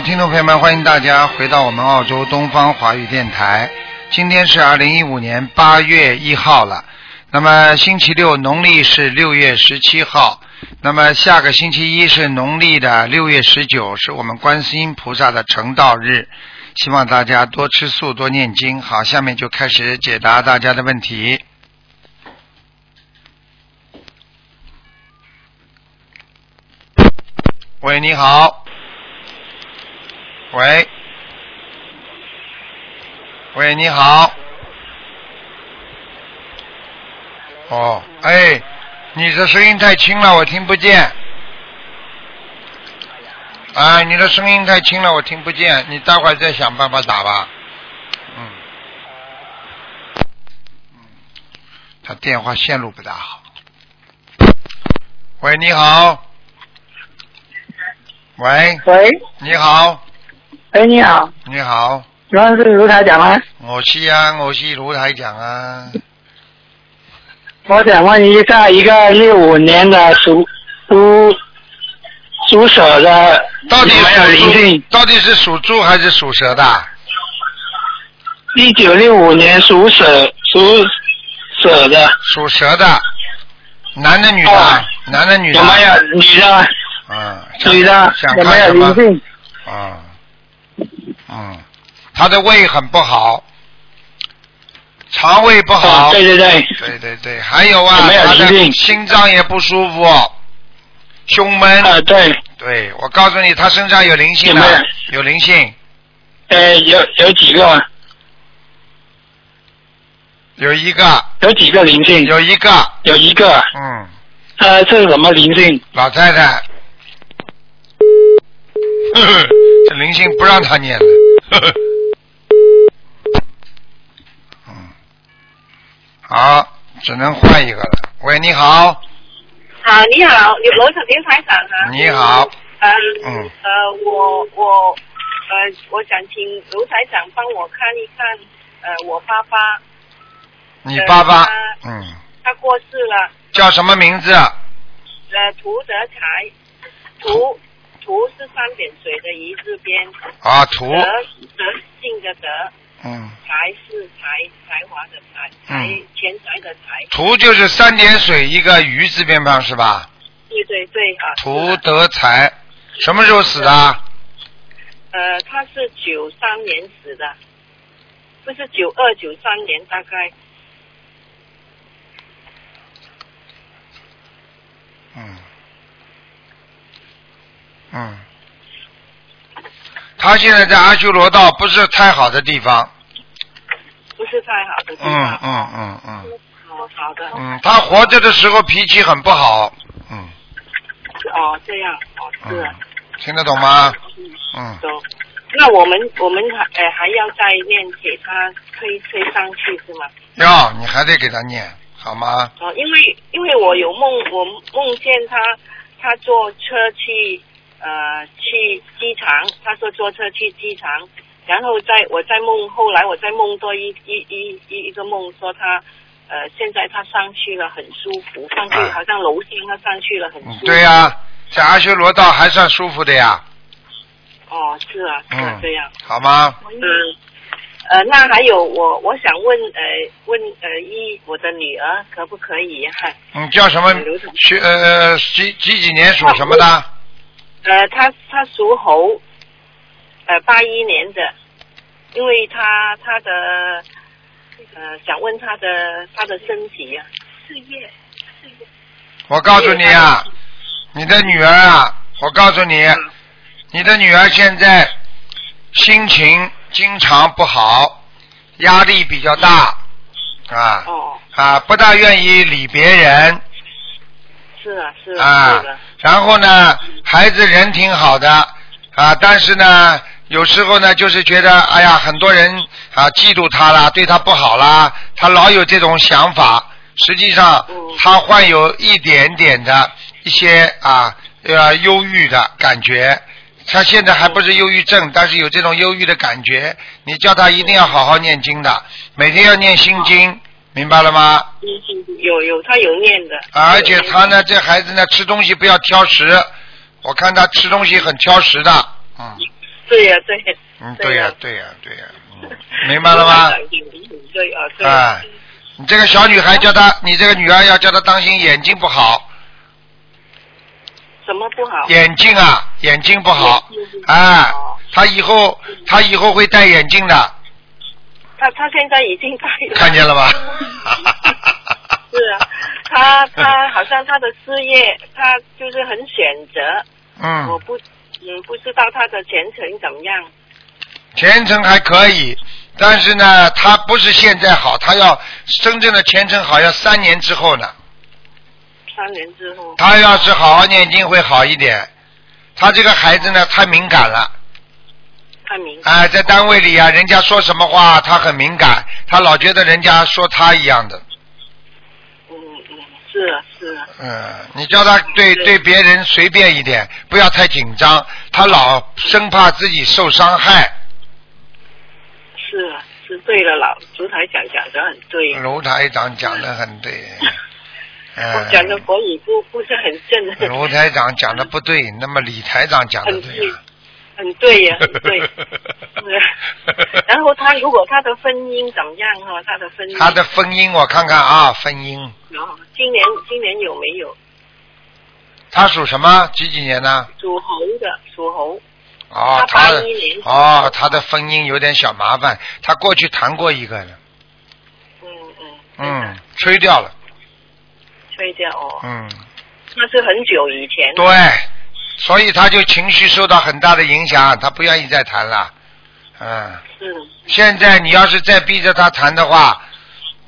听众朋友们，欢迎大家回到我们澳洲东方华语电台。今天是二零一五年八月一号了，那么星期六，农历是六月十七号。那么下个星期一是农历的六月十九，是我们观世音菩萨的成道日。希望大家多吃素，多念经。好，下面就开始解答大家的问题。喂，你好。喂，喂，你好。哦，哎，你的声音太轻了，我听不见。啊，你的声音太轻了，我听不见。你待会儿再想办法打吧。嗯，嗯，他电话线路不大好。喂，你好。喂，喂，你好，哎，你好，你好，请问是卢台长吗？我是啊，我是卢台长啊。我想问一下，一个六五年的属猪属蛇的，到底有没有灵性？到底是属猪还是属蛇的？一九六五年属蛇属蛇的，属蛇的，男的女的？哦男的女的？有没有女的？嗯，女的想有没有灵？性？嗯，嗯，他的胃很不好，肠胃不好。哦，对对对，对对对还有啊，有没有他的心脏也不舒服，胸闷。啊对，对，我告诉你，他身上有灵性的有灵性，呃，有有几个？有一个，有几个灵性？有一个，有一个，嗯，呃，这是什么灵性？老太太，呵呵这灵性不让他念了，呵 呵嗯，好，只能换一个了。喂，你好，好，你好，有罗小平台长啊。你好，嗯，嗯。呃，我我呃，我想请卢台长帮我看一看，呃，我爸爸。你爸爸？呃，嗯，他过世了，叫什么名字？呃，涂德才，涂涂是三点水的一字边，啊，图德，德性的德，嗯，才是才才华的才，财嗯钱财的财，图就是三点水一个鱼字边旁是吧？对对对啊。图德才，什么时候死的？呃，他是九三年死的，不是九二九三年大概。嗯，嗯，他现在在阿修罗道不是太好的地方，不是太好的地嗯方。嗯嗯嗯哦，好的。嗯，他活着的时候脾气很不好，嗯哦，这样，哦，是听得懂吗？嗯，懂。那我们我们还呃还要再念给他推推上去是吗？要你还得给他念，好吗？哦，因为因为我有梦，我梦见他他坐车去呃去机场，他说坐车去机场，然后在我在梦，后来我在梦多一一一一一个梦说他呃现在他上去了很舒服，上去啊好像楼梯他上去了很舒嗯服。对呀、在阿修罗道还算舒服的呀，哦，是啊，是啊嗯，这样。好吗？嗯，呃，那还有我我想问呃问呃一我的女儿可不可以哈、你叫什么？学呃几几几年属什么的？呃，他他属猴，呃八一年的，因为他他的呃想问他的他的身体呀、事业事业。我告诉你啊，你的女儿啊，我告诉你，你的女儿现在心情经常不好，压力比较大啊哦啊，不大愿意理别人是啊是啊啊是的，然后呢，孩子人挺好的啊，但是呢，有时候呢，就是觉得哎呀，很多人啊嫉妒他啦，对他不好啦，他老有这种想法。实际上嗯，他患有一点点的一些啊呃忧郁的感觉。他现在还不是忧郁症，但是有这种忧郁的感觉。你叫他一定要好好念经的，每天要念心经，明白了吗？嗯有有他有念的，啊而且他呢，这孩子呢，吃东西不要挑食。我看他吃东西很挑食的，嗯，对呀、对呀、嗯，对呀对呀，对呀，对呀，嗯，明白了吗？对啊，对。啊，你这个小女孩叫她，你这个女儿要叫她当心眼睛不好，什么不好？眼镜啊，眼睛不好。眼睛不，好。啊，她以后她以后会戴眼镜的，他他现在已经戴了。看见了吧？是啊，他他好像他的事业，他就是很选择，嗯我嗯，不嗯不知道他的前程怎么样。前程还可以，但是呢，他不是现在好，他要真正的前程好要三年之后呢。三年之后，他要是好好念经会好一点。他这个孩子呢太敏感了，哎，在单位里啊，人家说什么话他很敏感，他老觉得人家说他一样的。嗯嗯，是啊是啊，嗯，你叫他对对对别人随便一点，不要太紧张，他老生怕自己受伤害。是啊是对了，老卢台长讲的很对。卢台长讲的很对，我讲的嗯，国语不不是很正，卢台长讲的不对，那么李台长讲的对对啊。，很对呀，很对。是 然后他如果他的婚姻怎么样哈？他的婚姻，他的婚姻我看看啊，婚姻，然后今年今年有没有他属什么？几几年呢？属猴的？属猴，哦，他他的81年哦，他的婚姻有点小麻烦，他过去谈过一个的，嗯嗯嗯，吹掉了，吹掉哦，嗯，那是很久以前。对，所以他就情绪受到很大的影响，他不愿意再谈了，嗯，是现在你要是再逼着他谈的话，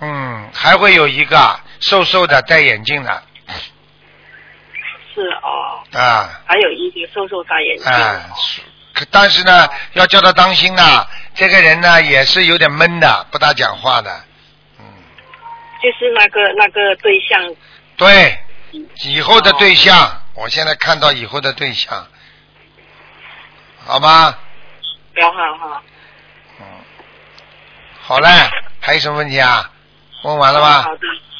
嗯，还会有一个瘦瘦的戴眼镜的，是哦，啊，还有一个瘦瘦戴眼镜。啊，可但是呢，要叫他当心呐，这个人呢也是有点闷的，不大讲话的，嗯，就是那个那个对象，对，以后的对象，我现在看到以后的对象，好吗？然后哈，嗯，好嘞，还有什么问题啊？问完了吧？好的，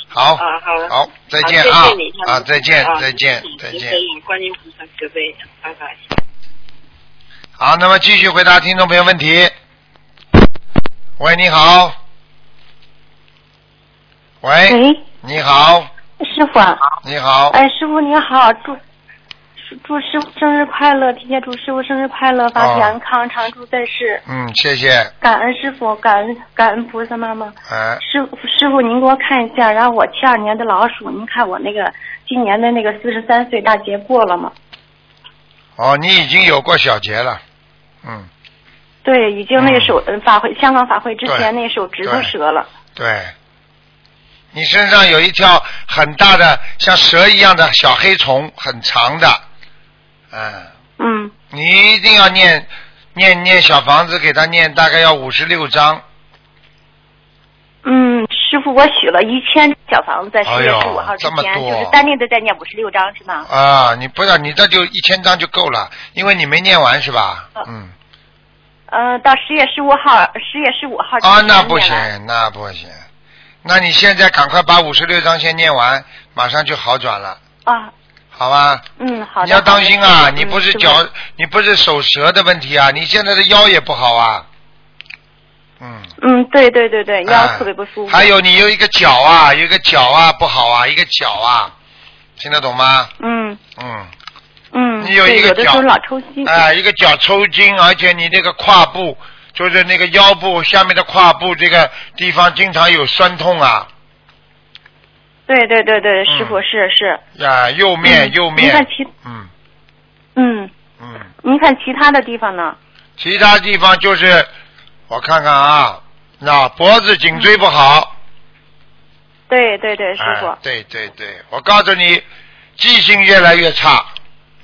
好，啊好了好，再见啊谢谢你啊，再见啊再见嗯再见谢谢。你观音菩萨慈悲，拜拜。好，那么继续回答听众朋友问题。喂，你好。喂，喂，你好，师傅啊，你好，哎，师傅你好，祝祝师傅生日快乐，提前祝师傅生日快乐，法体安康，长驻在世。嗯，谢谢，感恩师傅，感恩感恩菩萨妈妈。哎，师傅师傅，您给我看一下，然后我七二年的老鼠，您看我那个今年的那个四十三岁大劫过了吗？哦，你已经有过小劫了，嗯，对，已经那个手、嗯法会香港法会之前那手指头折了。对，你身上有一条很大的像蛇一样的小黑虫，很长的，嗯，嗯，你一定要念念念小房子，给他念大概要五十六章，嗯，师傅，我许了一千小房子，在十月十五号之前，这么多。就是单念的再念五十六章是吗？啊，你不要，你这就一千张就够了，因为你没念完是吧？呃。嗯，呃，到十月十五号，十月十五号之啊，那不行，那不行，那你现在赶快把五十六章先念完，马上就好转了，啊，好吧？嗯，好的。你要当心啊，你不是嗯脚，你不是手折的问题啊，你现在的腰也不好啊，嗯。嗯，对对对对，腰哎特别不舒服。还有你有一个脚啊，有一个脚啊不好啊，一个脚啊，听得懂吗？嗯嗯，嗯，你有对一个脚老抽筋。哎、一个脚抽筋，而且你这个胯部，就是那个腰部下面的胯部这个地方经常有酸痛啊，对对对对，嗯师傅是是。呀，右面、嗯右面，你看其嗯嗯，嗯，您看其他的地方呢？其他地方就是我看看啊，那脖子颈椎不好，对对对，师傅。哎对对对，我告诉你，记性越来越差，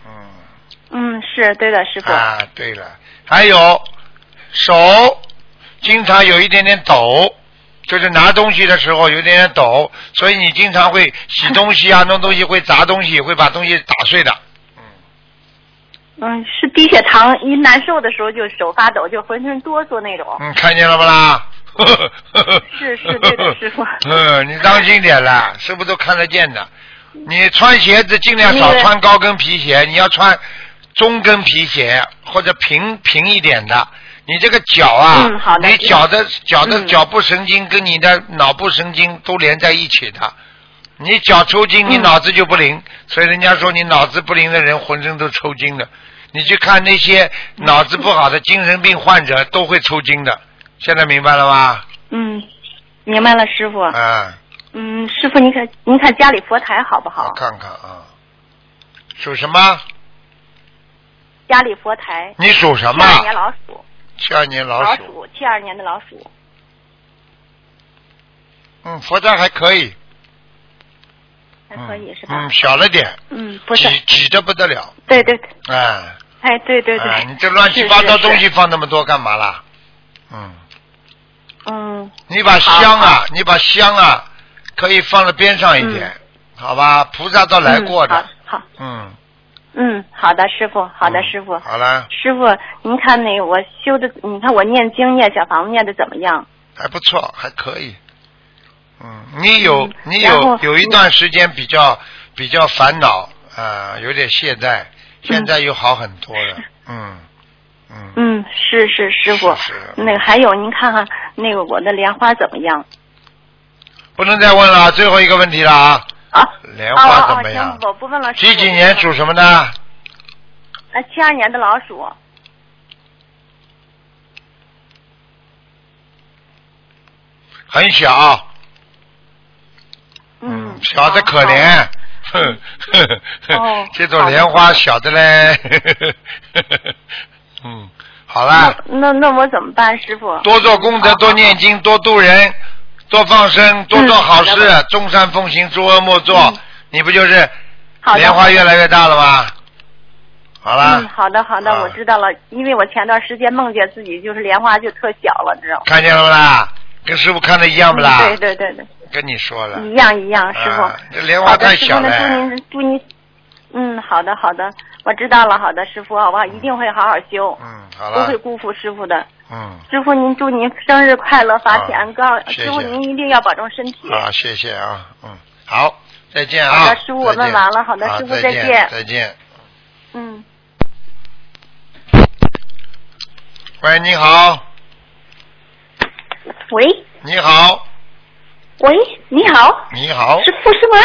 嗯。嗯，是对的，师傅。啊，对了，还有手经常有一点点抖，就是拿东西的时候有点点抖，所以你经常会洗东西啊，弄东西会砸东西，会把东西打碎的。嗯，是低血糖，一难受的时候就手发抖，就浑身哆嗦那种。嗯，看见了不啦？是是对的师傅嗯，你当心点啦，师傅都看得见的。你穿鞋子尽量少穿高跟皮鞋，你要穿中跟皮鞋或者平平一点的。你这个脚啊，嗯好的你脚的脚的嗯脚部神经跟你的脑部神经都连在一起的。你脚抽筋，你嗯脑子就不灵，所以人家说你脑子不灵的人浑身都抽筋的。你去看那些脑子不好的精神病患者都会抽筋的，现在明白了吧？嗯，明白了，师傅。啊，嗯，师傅，您看您看家里佛台好不好我？看看啊，属什么？家里佛台。你属什么老鼠，七二年老鼠。老鼠，七二年的老鼠。嗯，佛台还可以。还可以、是吧？嗯，小了点，嗯，不是，挤挤得不得了。对对对，哎，哎，对对对。哎，你这乱七八糟东西放那么多干嘛啦？嗯，嗯，你把香啊，你把香啊，可以放在边上一点，好吧？菩萨都来过的好，嗯，嗯，好的，师傅，好的，嗯师傅。好了，师傅，您看那个我修的，你看我念经念小房子念的怎么样？还不错，还可以。嗯，你有嗯你有有一段时间比较比较烦恼啊、有点懈怠，现在又好很多了。嗯嗯，嗯，是是，师傅。那个还有，您看看那个我的莲花怎么样？不能再问了，最后一个问题了啊！啊？莲花哦哦，怎么样行，？我不问了。几几年属什么的？啊，七二年的老鼠。很小，嗯，小的可怜。哼哼哼哦 这种莲花小的嘞。嗯，好了，那那那我怎么办，师傅？多做功德，多念经，多度人，多放生，多做好事众善奉行，诸恶莫作嗯。你不就是好莲花越来越大了吗？好嗯，了，好的好的，啊我知道了。因为我前段时间梦见自己就是莲花就特小了，知道吗？看见了不啦？跟师傅看的一样不啦？嗯对对对对，跟你说了，一样一样，师傅。啊这莲花太小师傅，那祝了。您祝您，嗯，好的好的，我知道了，好的，师傅，好不好一定会好好修，嗯，好了不会，辜负师傅的。嗯，师傅，您祝您生日快乐，法体好安康。师傅，您一定要保重身体。啊，谢谢啊，嗯，好，再见啊。好的师傅我问完了好的师傅再见再见再见。嗯，喂，你好，喂你好，喂，你好，你好，是护士吗？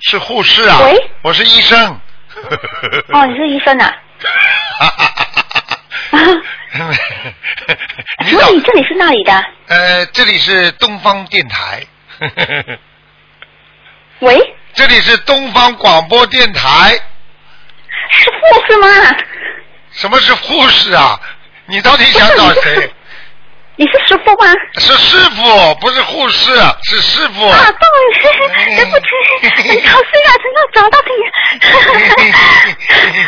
是护士啊？喂，我是医生。哦，你是医生啊？你找请问你这里是那里的？呃，这里是东方电台，喂，这里是东方广播电台。是护士吗？什么是护士啊？你到底想找谁？你是师傅吗？是师傅，不是护士，是师傅。啊，对，对不起，很高兴啊，能够找到你。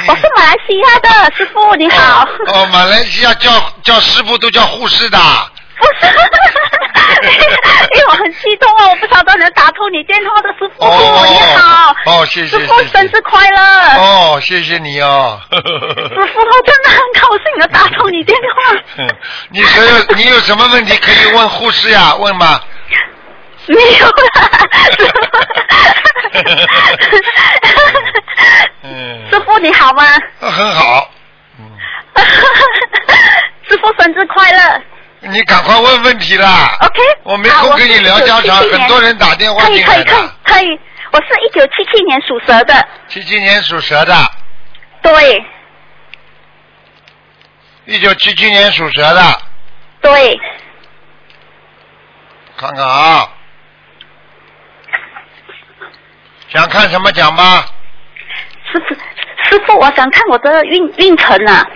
我是马来西亚的师傅，你好。哦，马来西亚叫叫师傅都叫护士的。不是，因为我很激动啊，我不晓得能打通你电话的师傅，哦你好。哦谢谢师傅生日快乐。哦，谢谢你哦。师傅，我真的很高兴能打通你电话。嗯 你所有你有什么问题可以问护士呀？问吧。没有啦，师嗯傅。你好吗？呃很好。嗯，师傅生日快乐。你赶快问问题啦。OK。我没空跟你聊家常，很多人打电话进来可以可以。可以，我是一九七七年属蛇的，七七年属蛇的，对一九七七年属蛇的，对，看看啊。想看什么奖吧？师傅师傅，我想看我的运运程啊。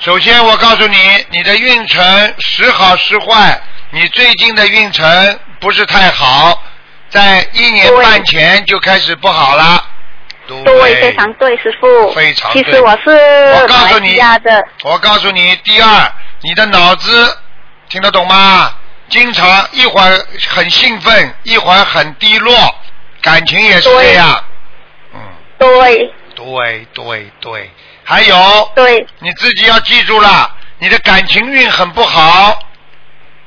首先，我告诉你，你的运程时好时坏。你最近的运程不是太好，在一年半前就开始不好了。对，非常对，师傅。非常对其实我是我告诉你我告诉你，第二，你的脑子听得懂吗？经常一会儿很兴奋，一会儿很低落，感情也是这样。嗯，对对对对，还有对你自己要记住了，你的感情运很不好。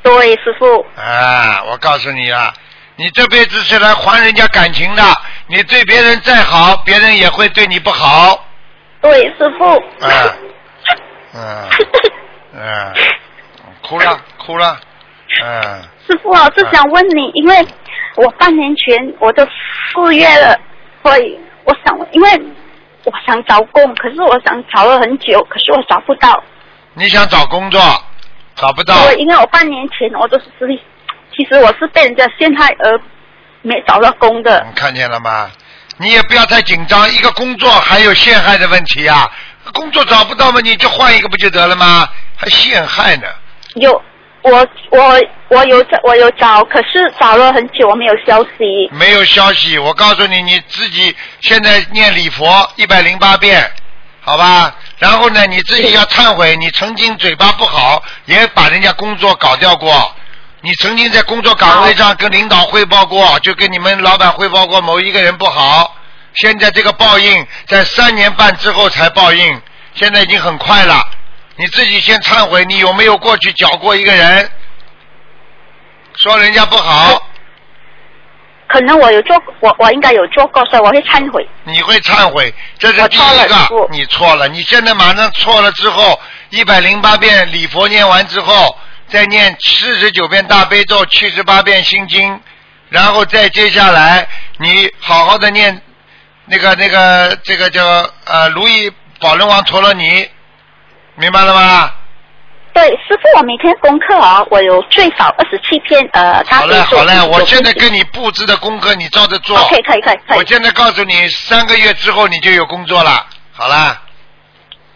对，师傅。啊，我告诉你啊，你这辈子是来还人家感情的。你对别人再好，别人也会对你不好。对，师傅。嗯嗯嗯，哭了哭了，嗯师傅，我是想问你，因为我半年前我都赴约了，所以我想，因为我想找工，可是我想找了很久，可是我找不到。你想找工作找不到，我，因为我半年前我都是实力，其实我是被人家陷害而没找到工的。你看见了吗？你也不要太紧张，一个工作还有陷害的问题啊！工作找不到嘛，你就换一个不就得了吗？还陷害呢？有我我我有找我有找，可是找了很久，我没有消息。没有消息，我告诉你，你自己现在念礼佛一百零八遍，好吧？然后呢，你自己要忏悔，你曾经嘴巴不好，也把人家工作搞掉过。你曾经在工作岗位上跟领导汇报过，就跟你们老板汇报过某一个人不好。现在这个报应在三年半之后才报应，现在已经很快了。你自己先忏悔，你有没有过去搅过一个人，说人家不好？可能我有做，我我应该有做过，所以我会忏悔。你会忏悔，这是第一个你错了。你现在马上错了之后，一百零八遍礼佛念完之后，再念四十九遍大悲咒，七十八遍心经，然后再接下来你好好的念那个那个这个叫呃如意宝轮王陀罗尼，明白了吗？对，师傅，我每天功课啊，我有最少二十七篇呃他好悲咒。嘞好嘞，我现在篇跟你布置的功课你照着做。OK，可以可以可以我现在告诉你，三个月之后你就有工作了。好啦。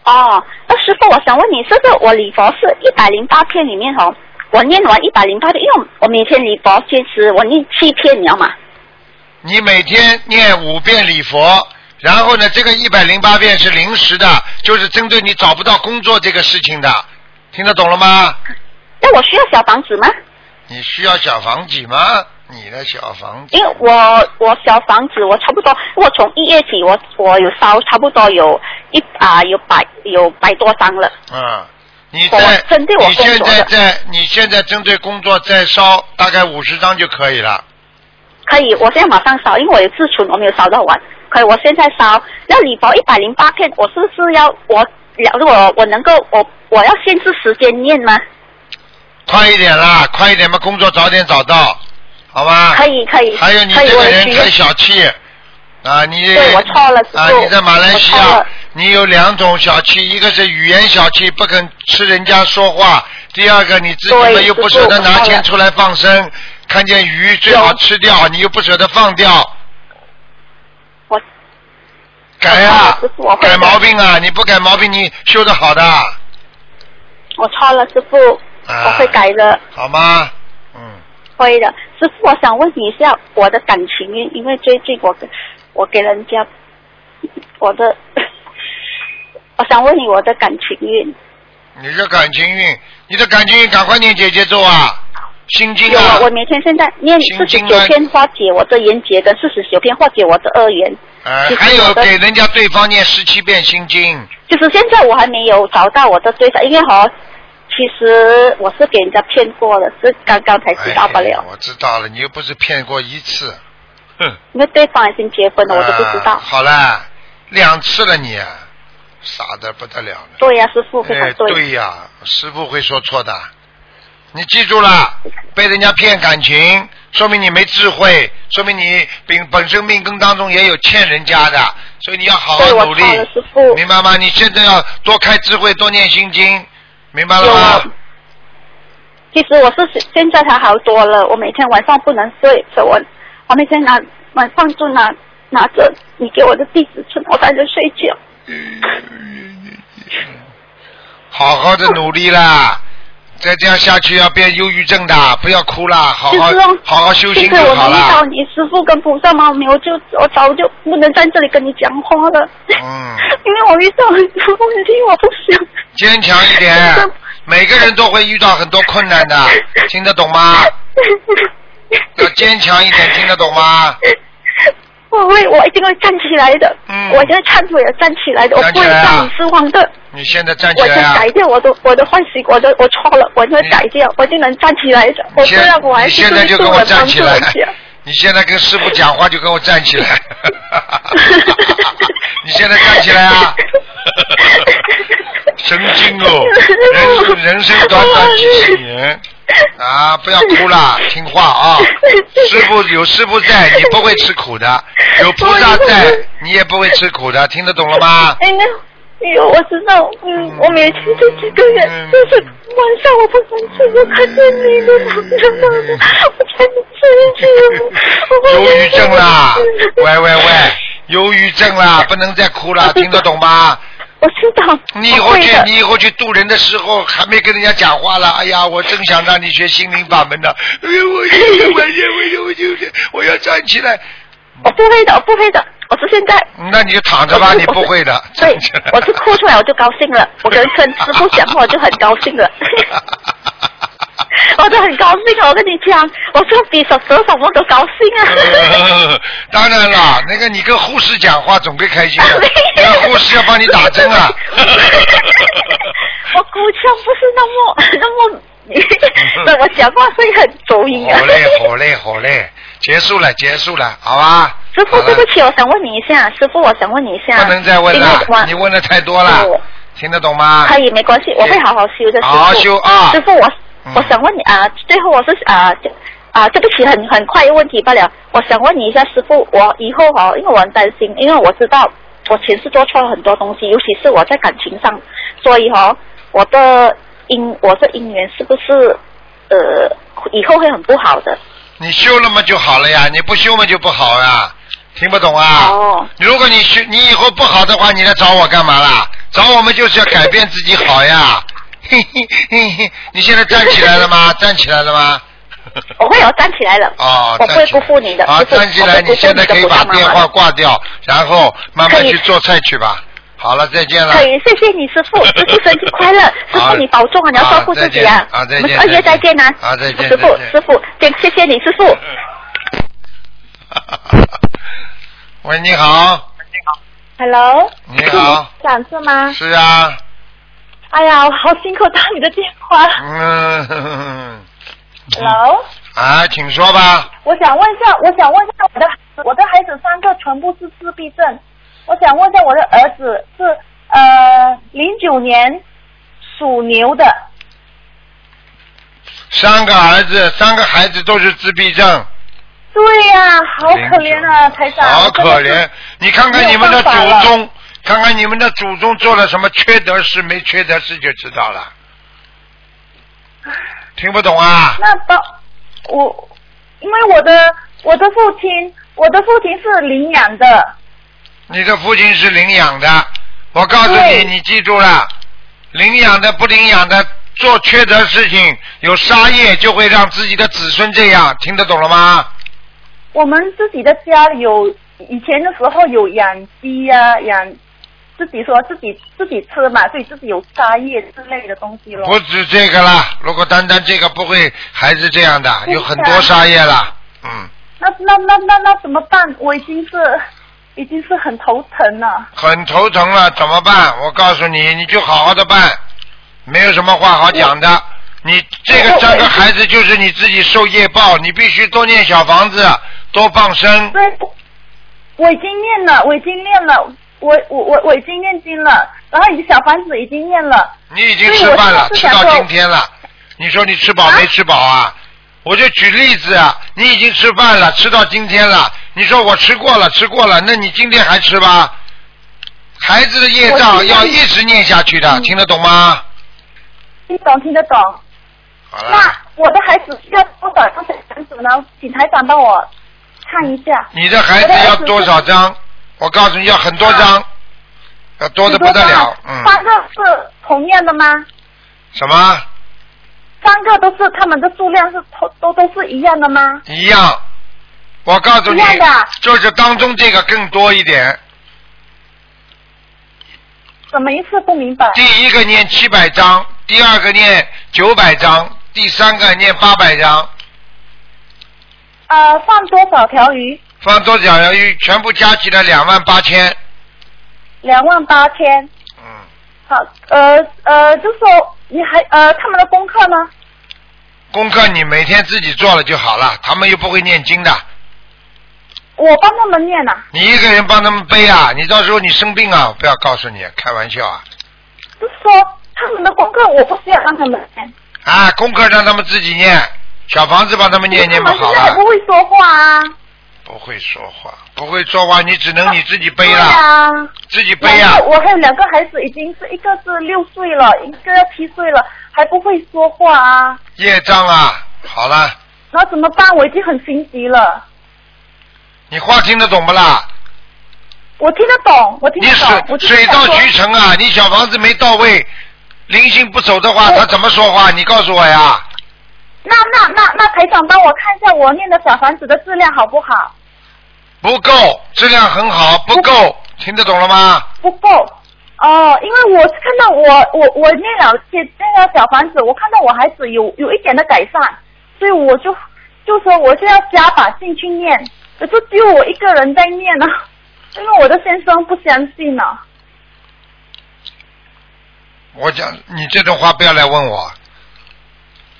哦，那师傅，我想问你，是不是我礼佛是一百零八篇里面哦，我念完一百零八篇，因为我每天礼佛坚持我念七篇，你知道吗？你每天念五遍礼佛，然后呢，这个一百零八遍是临时的，就是针对你找不到工作这个事情的，听得懂了吗？那我需要小房子吗？你需要小房子吗？你的小房子因为我我小房子我差不多，我从一月起我我有烧差不多有一啊、有百有百多张了。嗯，你我在针对我你现在在你现在针对工作再烧大概五十张就可以了。可以，我现在马上烧，因为我有自存，我没有烧到完。可以，我现在烧。那礼佛一百零八片，我是不是要我如果我能够我我要限制时间念吗？快一点啦，快一点吧，工作早点找到，好吧？可以可以。还有你这个人太小气啊！你对我错了啊！你在马来西亚你有两种小气，一个是语言小气，不肯吃人家说话；第二个你自己又不舍得拿钱出来放生，看见鱼最好吃掉，你又不舍得放掉，我改啊！改毛病啊！你不改毛病，你修的好的，我错了，师傅，啊我会改的，好吗？嗯，会的。师傅，我想问你一下我的感情运，因为最近我给我给人家我的，我想问你我的感情运。你的感情运，你的感情运，赶快念姐姐咒啊！心经有啊啊，！我每天现在念四十九篇化解我的冤结，跟四十九篇化解我的恶缘。呃，还有给人家对方念十七遍心经，就是现在我还没有找到我的对象，因为哈，其实我是给人家骗过了，是刚刚才知道不了。哎我知道了，你又不是骗过一次，哼，因为对方已经结婚了，我都不知道。啊好了，两次了你，傻的不得了了。对呀、师傅非常哎，对。对呀，师傅会说错的。你记住了，被人家骗感情，说明你没智慧，说明你本本身命根当中也有欠人家的，所以你要好好努力明白吗？你现在要多开智慧，多念心经，明白了有吗？其实我是现在才好多了，我每天晚上不能睡，所以我我每天拿晚上就拿拿着你给我的地址存，我在这睡觉。好好的努力啦！再这样下去要变忧郁症的，不要哭了，好好好好修行就好了。我遇到你师傅跟菩萨妈咪，我就我早就不能在这里跟你讲话了。嗯，因为我遇到很多问题，我不想。坚强一点，每个人都会遇到很多困难的，听得懂吗？要坚强一点，听得懂吗？我会，我一定会站起来的。嗯我现在忏悔的站起来的，我不会让你失望的。你现在站起我来啊！先改掉我的我的坏习惯，我的我错了，我一定会改掉，我就能站起来的。我你现虽然我还你现在就跟我站起来你现在跟师傅讲话就跟我站起来。你现在站起来啊！神经哦，人人生短短几十年 啊！不要哭了，听话啊！师傅有师傅在，你不会吃苦的；有菩萨在，你也不会吃苦的。听得懂了吗？哎呀，哎呦，我知道，嗯，我每天这几个月，嗯就是晚上我不能睡，我看见你的躺着那的，我才能睡觉。忧郁症啦，喂喂喂，忧郁症啦，不能再哭了，听得懂吗？我知道，你以后去，你以后去渡人的时候，还没跟人家讲话了。哎呀，我真想让你学心灵法门的。哎呀，我我我我就是我要站起来。我不会的，我不会的，我是现在。那你就躺着吧，你不会的。对 我是哭出来我就高兴了，我跟跟师傅讲话我就很高兴了。我都很高兴啊！我跟你讲，我说比手折手我都高兴啊！呃 当然了，那个你跟护士讲话总归开心 的护士要帮你打针啊。我鼓腔不是那么那么，对我讲话会很走音啊。好嘞，好嘞，好嘞，结束了，结束了，好吧？师傅，对不起，我想问你一下，师傅，我想问你一下。不能再问了，你问的太多了，听得懂吗？可以，没关系，我会好好修的。好好修啊师傅，我嗯我想问你啊，最后我是啊啊，对不起，很很快一个问题罢了。我想问你一下，师傅，我以后哈、因为我很担心，因为我知道我前世做错了很多东西，尤其是我在感情上，所以哈、我的姻我的姻缘是不是呃以后会很不好的？你修了嘛就好了呀，你不修嘛就不好呀，听不懂啊？哦，如果你修，你以后不好的话，你来找我干嘛啦？找我们就是要改变自己好呀。嘿嘿嘿嘿，你现在站起来了吗？站起来了吗？我会有站起来了。哦，我不会辜负你的。好，师傅站起来，你现在可以把电话挂掉，然后慢慢去做菜去吧。好了，再见了。可以，谢谢你师傅，师傅生日快乐，师傅你保重啊，你要照顾自己啊。啊再见我们二月再见啊。好再见师傅师傅，谢谢谢你师傅。喂，你好，你好 Hello，你好，长是吗？是啊，哎呀，我好辛苦打你的电话。嗯呵呵呵 Hello，啊，请说吧。我想问一下，我想问一下我的我的孩子三个全部是自闭症，我想问一下我的儿子是呃零九年属牛的，三个儿子，三个孩子都是自闭症，对呀、好可怜啊，台长。好可怜。你看看你们的祖宗，看看你们的祖宗做了什么缺德事，没缺德事就知道了。听不懂啊？那到我，因为我的我的父亲，我的父亲是领养的，你的父亲是领养的，我告诉你，你记住了，领养的不领养的做缺德事情，有杀业就会让自己的子孙这样，听得懂了吗？我们自己的家有以前的时候有养鸡呀、养自己说自己自己吃嘛，所以自己有杀业之类的东西咯。不止这个啦，如果单单这个不会还是这样的，有很多杀业啦，嗯，那那那那那怎么办？我已经是已经是很头疼了。很头疼了，怎么办？我告诉你，你就好好的办，没有什么话好讲的。你这个我三个孩子就是你自己受业报，你必须多念小房子，多放生。对，我已经念了，我已经念了，我我我我已经念经了，然后你小房子已经念了。你已经吃饭了，吃到今天了。你说你吃饱没吃饱啊？我就举例子啊，你已经吃饭了，吃到今天了。你说我吃过了，吃过了，那你今天还吃吧？孩子的业障要一直念下去的，嗯听得懂吗？听懂听得懂。好了，那我的孩子需要多少张小房子呢？请台长帮我看一下。你的孩子要多少张？我告诉你要很多张，要多的不得了。嗯，三个是同样的吗？什么三个都是他们的数量是都都都是一样的吗？一样？我告诉你就是当中这个更多一点。什么意思？不明白。第一个念七百章，第二个念九百章，第三个念八百章，呃，放多少条鱼？放多少条鱼？全部加起来两万八千。两万八千。嗯，好，呃呃，就说你还呃他们的功课呢？功课你每天自己做了就好了，他们又不会念经的。我帮他们念呐、你一个人帮他们背啊，你到时候你生病啊，不要告诉你，开玩笑啊。就是说他们的功课我不需要让他们念，啊，功课让他们自己念，小房子帮他们念念不好他们现在还。不会说话啊。不会说话，不会说话，你只能你自己背对了，啊。自己背呀、两个我还有两个孩子，已经是一个是六岁了，一个要七岁了，还不会说话啊。业障啊，好了，那怎么办？我已经很心急了。你话听得懂不啦？我听得懂，我听你得懂，我水水到渠成啊！你小房子没到位，灵性不走的话，他怎么说话？你告诉我呀。那那那那台长帮我看一下我念的小房子的质量好不好？不够，质量很好，不够，听得懂了吗？不够。哦，因为我是看到我我我念了些那个小房子，我看到我孩子有有一点的改善，所以我就就说我就要加把劲去念，可是只有我一个人在念呢，因为我的先生不相信呢。我讲你这种话不要来问我，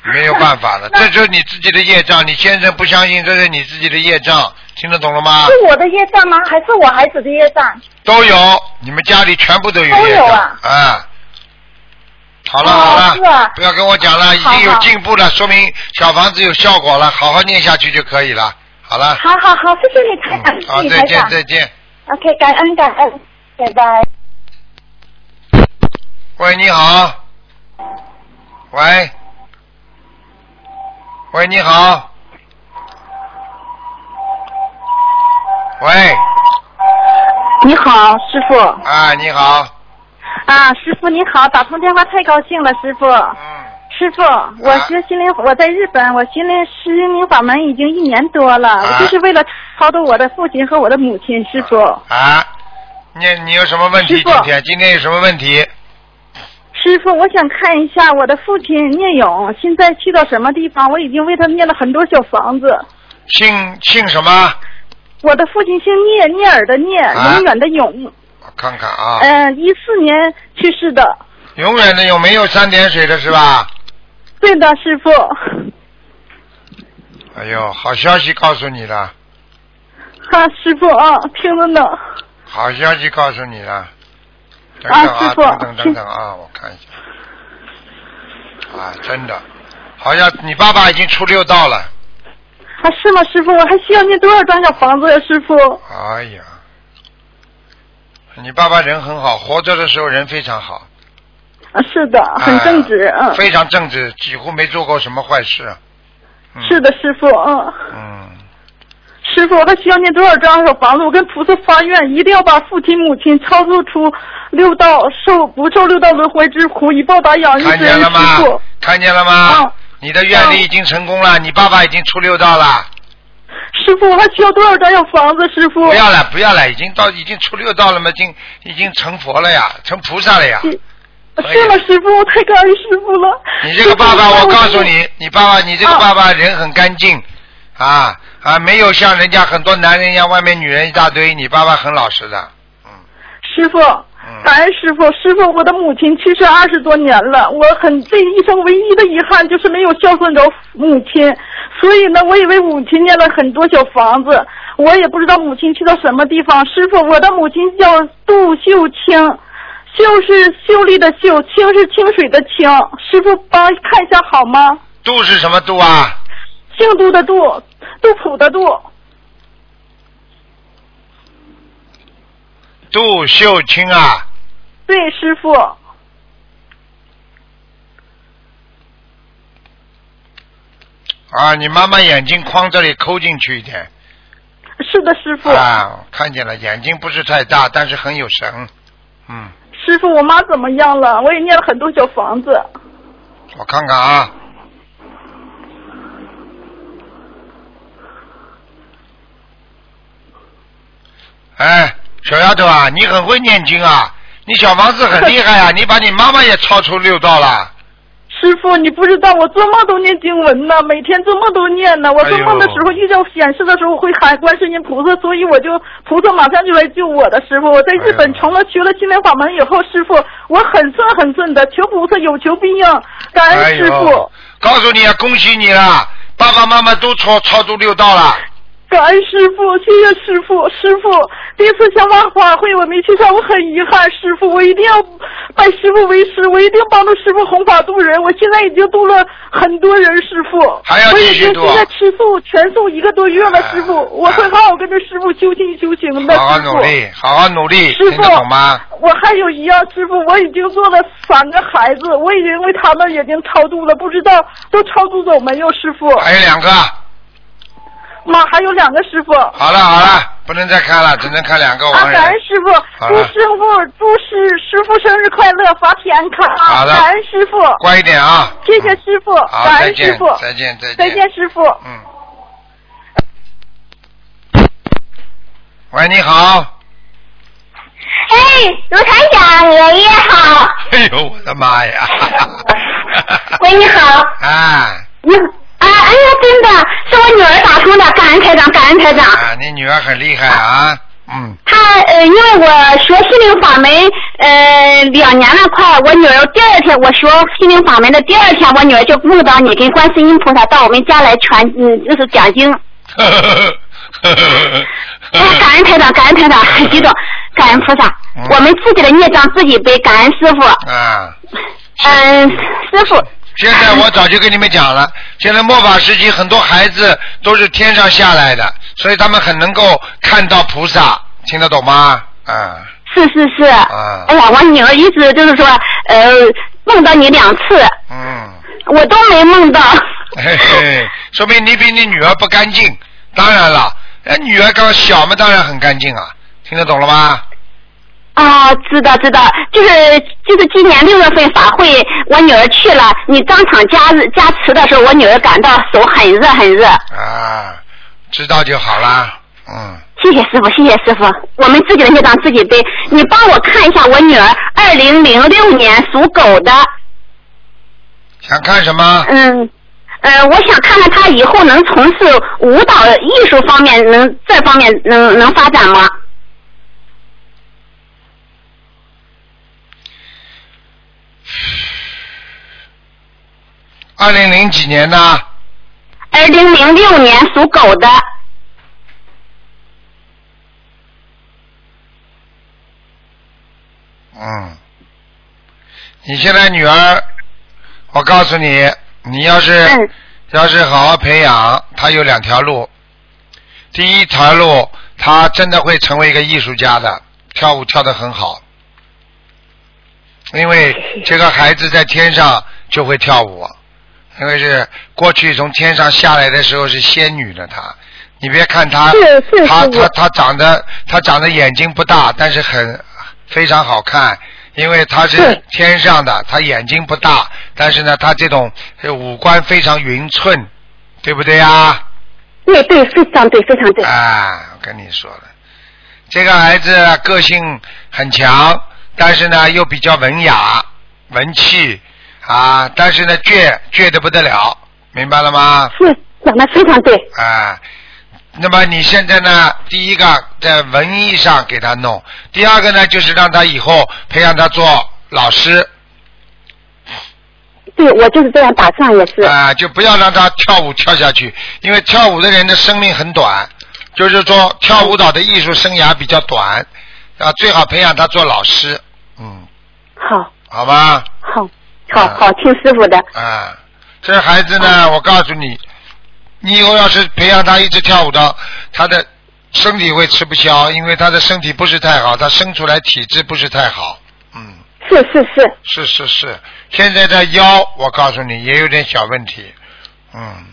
没有办法了，这就是你自己的业障。你先生不相信，这是你自己的业障，听得懂了吗？是我的业障吗？还是我孩子的业障？都有，你们家里全部都有都业障有啊好了哦好了，是啊不要跟我讲了，已经有进步了，说明小房子有效果了，好好念下去就可以了。好了，好好好，谢谢你台长，嗯好，再见。再见。OK，感恩感恩，拜拜。喂，你好。喂。喂，你好。喂，你好，师傅。啊，你好，啊，师傅你好，打通电话太高兴了，师傅。嗯，师傅，我学心灵，我在日本，我心灵心灵法门已经一年多了，啊我就是为了超度我的父亲和我的母亲，师傅。啊，你你有什么问题？今天今天有什么问题？师傅，我想看一下我的父亲聂勇现在去到什么地方？我已经为他念了很多小房子。姓姓什么？我的父亲姓聂，聂耳的聂，啊永远的永。我看看啊，嗯、一四年去世的。永远的永没有三点水的是吧？对的，师傅。哎呦，好消息告诉你了，哈、师傅啊，听着呢。好消息告诉你了。等啊等啊，等等等等啊，我看一下。啊，真的，好像你爸爸已经出六道了。啊，是吗，师傅？我还需要念多少张小房子呀，师傅？哎呀，你爸爸人很好，活着的时候人非常好，啊，是的，很正直，嗯，哎非常正直，几乎没做过什么坏事。嗯、是的，师傅，嗯，嗯，师傅，我还需要念多少张小房子？我跟菩萨发愿，一定要把父亲母亲超度出六道受不受六道轮回之苦，以报答养育之看见了吗傅。？看见了吗？嗯你的愿力已经成功了，你爸爸已经出六道了。师傅，我还需要多少张小房子？师傅，不要了，不要了，已经到已经出六道了嘛，已经已经成佛了呀，成菩萨了呀。是可以是吗，师傅？我太感恩师傅了。你这个爸爸，我告诉，你，你爸爸，你这个啊爸爸人很干净，啊啊，没有像人家很多男人一样，外面女人一大堆，你爸爸很老实的，嗯师傅，嗯，感恩师傅，师傅，我的母亲去世二十多年了，我很这一生唯一的遗憾就是没有孝顺着母亲，所以呢，我也为母亲念了很多小房子，我也不知道母亲去到什么地方。师傅，我的母亲叫杜秀清，秀是秀丽的秀，清是清水的清，师傅帮看一下好吗？杜是什么杜啊？姓杜的杜，杜甫的杜，杜秀清啊，对，师傅，啊，你妈妈眼睛框这里抠进去一点，是的，师傅。啊，看见了，眼睛不是太大，但是很有神，嗯，师傅，我妈怎么样了？我也念了很多小房子。我看看啊。哎，小丫头啊，你很会念经啊，你小房子很厉害啊，你把你妈妈也超出六道了。师傅，你不知道，我做梦都念经文呢，每天做梦都念呢。我做梦的时候遇到显示的时候会喊观世音菩萨，所以我就菩萨马上就来救我的。师傅，我在日本成了学了心灵法门以后，师傅我很顺很顺的，求菩萨有求必应，感恩师傅。哎，告诉你啊，恭喜你了，爸爸妈妈都超超度六道了。感恩师傅，谢谢师傅。师傅，第一次香花法会我没去上，我很遗憾。师傅，我一定要拜师傅为师，我一定帮助师傅弘法度人。我现在已经度了很多人，师傅。还要我已继续度经现在吃素全素一个多月了，哎师傅，我会好好跟着师傅修心修行的。好好师傅努力，好好努力，师傅懂吗？，我还有一样，师傅，我已经做了三个孩子，我已经为他们已经超度了，不知道都超度走没有？师傅，还有两个，妈还有两个师傅。好了好了，不能再看了，只能看两个啊，亡人感恩。师傅，祝师傅祝师师傅生日快乐，法体安康啊！好的感恩师傅，乖一点啊！谢谢师傅，好，感再见恩师傅，，再见，再见，再见师傅。嗯。喂，你好。哎，卢台长爷爷好。哎呦，我的妈呀！喂，你好。啊你啊，哎呀，真的是我女儿打通的，感恩台长，感恩台长。啊，你女儿很厉害啊，嗯，她呃，因为我学心灵法门呃两年了快，我女儿第二天我学心灵法门的第二天，我女儿就梦到你跟观世音菩萨到我们家来传，嗯，就是讲经。哎，感恩台长，感恩台长，很激动，感恩菩萨，嗯我们自己的孽障自己背，感恩师傅。啊，嗯，师傅。现在我早就跟你们讲了，现在末法时期很多孩子都是天上下来的，所以他们很能够看到菩萨，听得懂吗？啊，是是是。啊哎呀，我女儿一直就是说，呃，梦到你两次，嗯，我都没梦到。嘿嘿，说明你比你女儿不干净。当然了，哎，女儿刚小嘛，当然很干净啊，听得懂了吗？啊，知道知道，就是就是今年六月份法会，我女儿去了，你当场加加持的时候，我女儿感到手很热很热。啊，知道就好啦，嗯。谢谢师傅，谢谢师傅，我们自己的孽障自己背。你帮我看一下我女儿，二零零六年属狗的，想看什么？嗯，呃，我想看看她以后能从事舞蹈艺术方面，能这方面能能发展吗？二零零几年呢？二零零六年属狗的，嗯，你现在女儿，我告诉你，你要是、嗯要是好好培养，她有两条路。第一条路，她真的会成为一个艺术家的，跳舞跳得很好。因为这个孩子在天上就会跳舞，因为是过去从天上下来的时候是仙女的她。你别看她她她她长得她长得眼睛不大，但是很非常好看，因为她是是天上的，她眼睛不大，但是呢，她这种呃五官非常匀称，对不对呀？对对，非常对，非常对。啊，我跟你说了，这个孩子个性很强，但是呢又比较文雅、文气啊，但是呢倔倔的不得了，明白了吗？是讲的非常对。啊，那么你现在呢，第一个在文艺上给他弄，第二个呢就是让他以后培养他做老师对，我就是这样打算，也是。啊，就不要让他跳舞跳下去，因为跳舞的人的生命很短，就是说跳舞蹈的艺术生涯比较短啊，最好培养他做老师，嗯，好，好吧？好，好，啊好，听师傅的。啊，这孩子呢，我告诉你，你以后要是培养他一直跳舞的，他的身体会吃不消，因为他的身体不是太好，他生出来体质不是太好。嗯，是是是，是是是，现在的腰，我告诉你也有点小问题。嗯，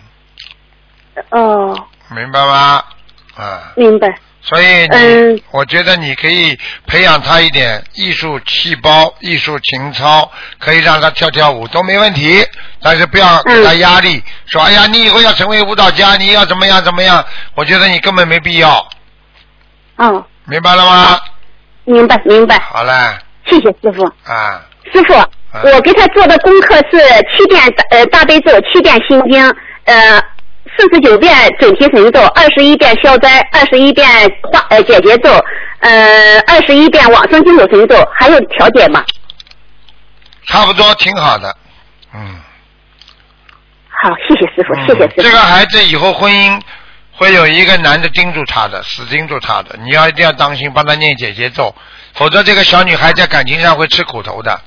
哦，明白吗？啊，明白。所以你，嗯我觉得你可以培养他一点艺术细胞、艺术情操，可以让他跳跳舞都没问题，但是不要给他压力，说哎呀，你以后要成为舞蹈家，你要怎么样怎么样？我觉得你根本没必要，嗯，明白了吗？明白明白，好嘞，谢谢师傅。啊，师傅，我给他做的功课是七遍呃大悲咒，七遍心经，呃四十九遍准提神咒，二十一遍消灾，二十一遍化呃解结咒，呃二十一遍往生净土神咒，还有调解吗？差不多挺好的，嗯。好，谢谢师傅，谢谢师傅。这个孩子以后婚姻会有一个男的盯住他的，死盯住他的，你要一定要当心，帮他念姐姐咒，否则这个小女孩在感情上会吃苦头的。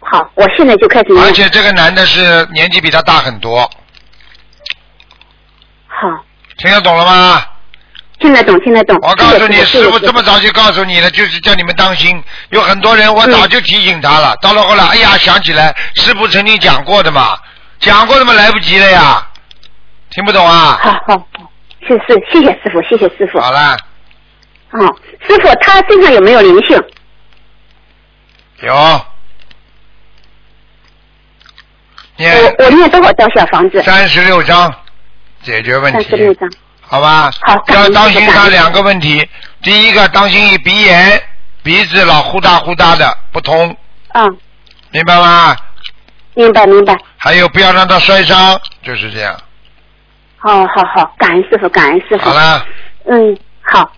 好，我现在就开始念。而且这个男的是年纪比他大很多，好，听得懂了吗？听得懂，听得懂。我告诉你，师傅这么早就告诉你了，就是叫你们当心。有很多人，我早就提醒他了，到了后来，哎呀，想起来，师傅曾经讲过的嘛，讲过的嘛，来不及了呀，听不懂啊？好好，是是，谢谢师傅，谢谢师傅。好了，哦，师傅，他身上有没有灵性？有。念我我念多少张小房子？三十六章，解决问题。好吧？好要当心他两个问题，第一个当心鼻炎，鼻子老呼哒呼哒的不通，嗯，明白吗？明白明白。还有不要让他摔伤，就是这样。好，好好，感恩师傅，感恩师傅。好了，嗯，好。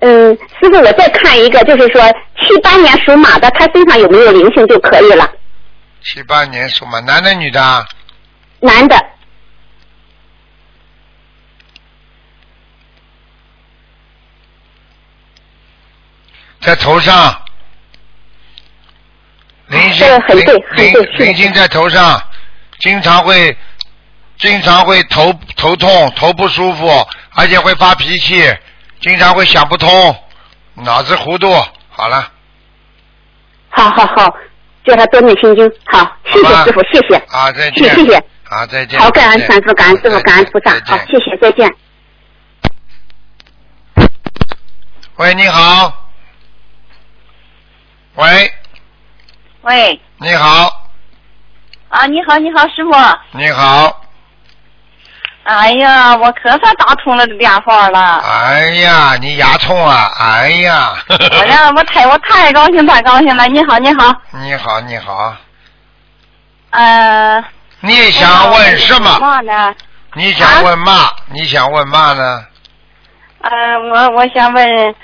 嗯，师傅，我再看一个，就是说七八年属马的，他身上有没有灵性就可以了。七八年属马，男的女的啊？男的，在头上，灵性这个很对灵灵很对是的灵性在头上，经常会经常会头头痛、头不舒服，而且会发脾气，经常会想不通，脑子糊涂。好了，好好好，叫他多念心经。好，谢谢师傅，谢谢。啊，再见。谢谢。好，再见。好，感恩再见师傅，感恩师傅，感恩菩萨好，谢谢，再见。喂，你好。喂，喂，你好，啊，你好，你好，师傅。你好。哎呀，我可算打通了这电话了。哎呀，你牙痛啊！哎呀。哎呀，我太我太高兴太高兴了！你好，你好。你好，你好。呃。你想问什么？嘛呢？你想问嘛？你想问嘛呢？呃，我我想问，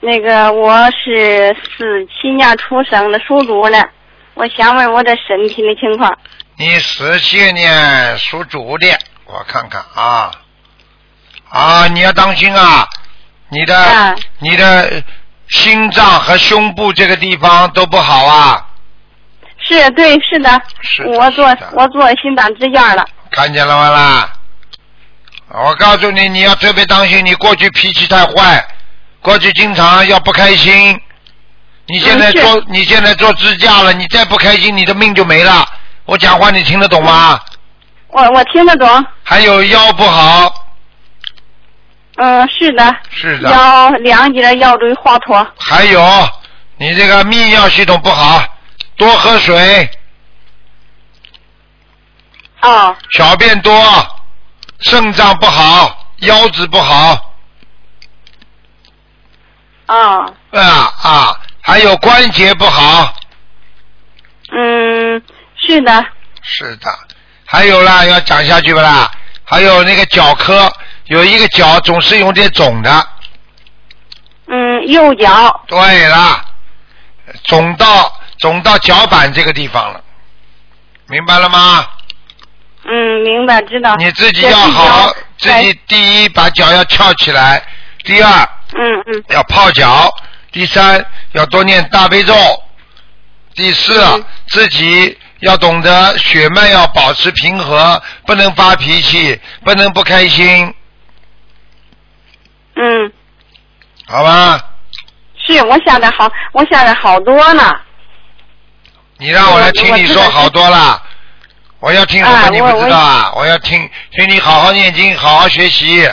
那个我是四七年出生的，属猪的，我想问我的身体的情况。你十七年属猪的，我看看啊啊，你要当心啊！你的、啊你的心脏和胸部这个地方都不好啊，是对，是的，是的我做我做心脏支架了。看见了吗啦？我告诉你，你要特别当心，你过去脾气太坏，过去经常要不开心。你现在做、你现在做支架了，你再不开心，你的命就没了。我讲话你听得懂吗？我我听得懂，还有腰不好，嗯，是的，是的，腰两节腰椎滑脱。还有你这个泌尿系统不好，多喝水，哦，小便多，肾脏不好，腰子不好，哦，啊啊，还有关节不好，嗯，是的，是的，还有啦，要讲下去不啦？还有那个脚科，有一个脚总是有点肿的。嗯，右脚，对啦，肿到肿到脚板这个地方了，明白了吗？嗯，明白，知道。你自己要好好，自己第一把脚要翘起来，第二嗯嗯。要泡脚，第三要多念大悲咒，第四、嗯。自己要懂得血脉要保持平和，不能发脾气，不能不开心，嗯，好吧？是我想的好，我想的好多呢。你让我来听你说好多了，我要听什么哎你不知道啊？我要听听你好好念经，好好学习，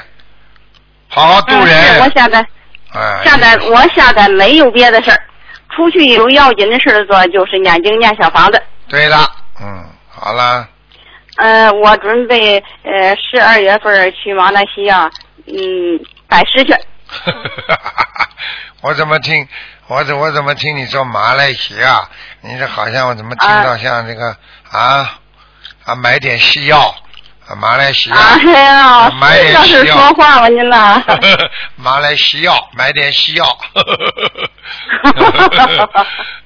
好好度嗯，人是。我现在哎，下的我现在没有别的事儿，出去有要紧的事儿做，就是念经念小房子。对了，嗯，好了，呃，我准备呃十二月份去马来西亚，嗯，拜师去。我怎么听我怎我怎么听你说马来西亚？你这好像我怎么听到像这个啊啊买点西药啊马来西亚。哎呀，买点西药说话吧您呐？马来西亚买点西药。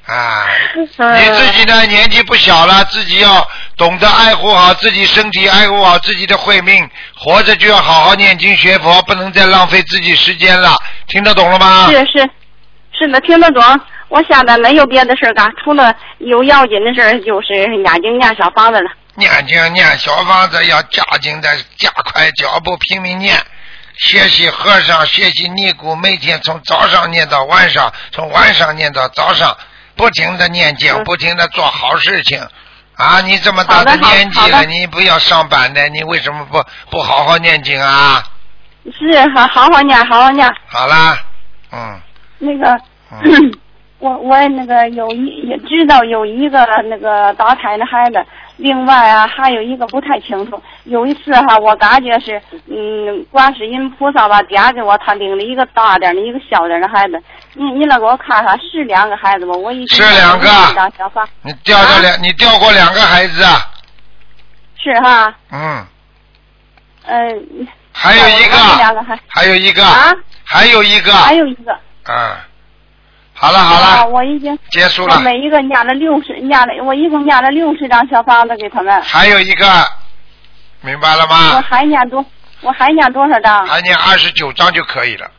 啊，你自己呢年纪不小了，自己要懂得爱护好自己身体，爱护好自己的慧命，活着就要好好念经学佛，不能再浪费自己时间了。听得懂了吗？是是是的，听得懂。我想的没有别的事儿干，除了有要紧的事儿，就是眼睛念小房子了。念经念小房子要加紧的加快脚步，拼命念。学习和尚，学习尼姑，每天从早上念到晚上，从晚上念到早上，不停的念经，嗯不停的做好事情。啊，你这么大的年纪了，你不要上班的，你为什么不不好好念经啊？是，好好好念，好好念。好啦，嗯那个，嗯 我我那个有一也知道有一个那个打胎的孩子，另外啊还有一个不太清楚。有一次哈、我感觉是嗯观世音菩萨吧点给我，他领了一个大点的，一个小点的孩子。你你来给我看看是两个孩子吗？我已经是两个。张小房你掉了两，你掉过两个孩子啊？是哈，嗯，呃，还有一个。两个个，孩还有一个，啊，还有一个，还有一个。嗯，好了好啊，了，我已经结束了。每一个念了六十，念了我一共念了六十张小房子给他们。还有一个，明白了吗我？还念多，我还念多少张？还念二十九张就可以了。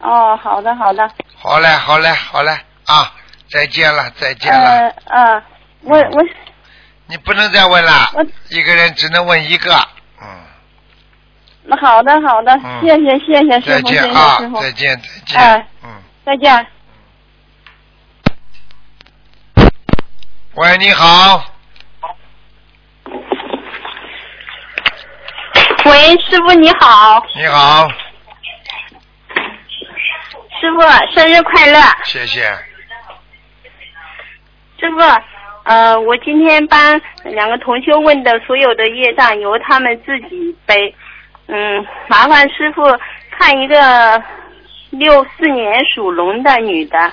哦，好的好的。好嘞，好嘞，好嘞，啊，再见了，再见了。呃呃，我我你不能再问了我，一个人只能问一个。嗯，那好的好的，嗯谢谢谢谢师再傅，谢谢见啊师，傅，再见，再见。哎嗯，再见。喂，你好，喂，师傅你好，你好，师傅生日快乐，谢谢。师傅。呃，我今天帮两个同修问的所有的业障由他们自己背，嗯，麻烦师傅看一个六四年属龙的女的，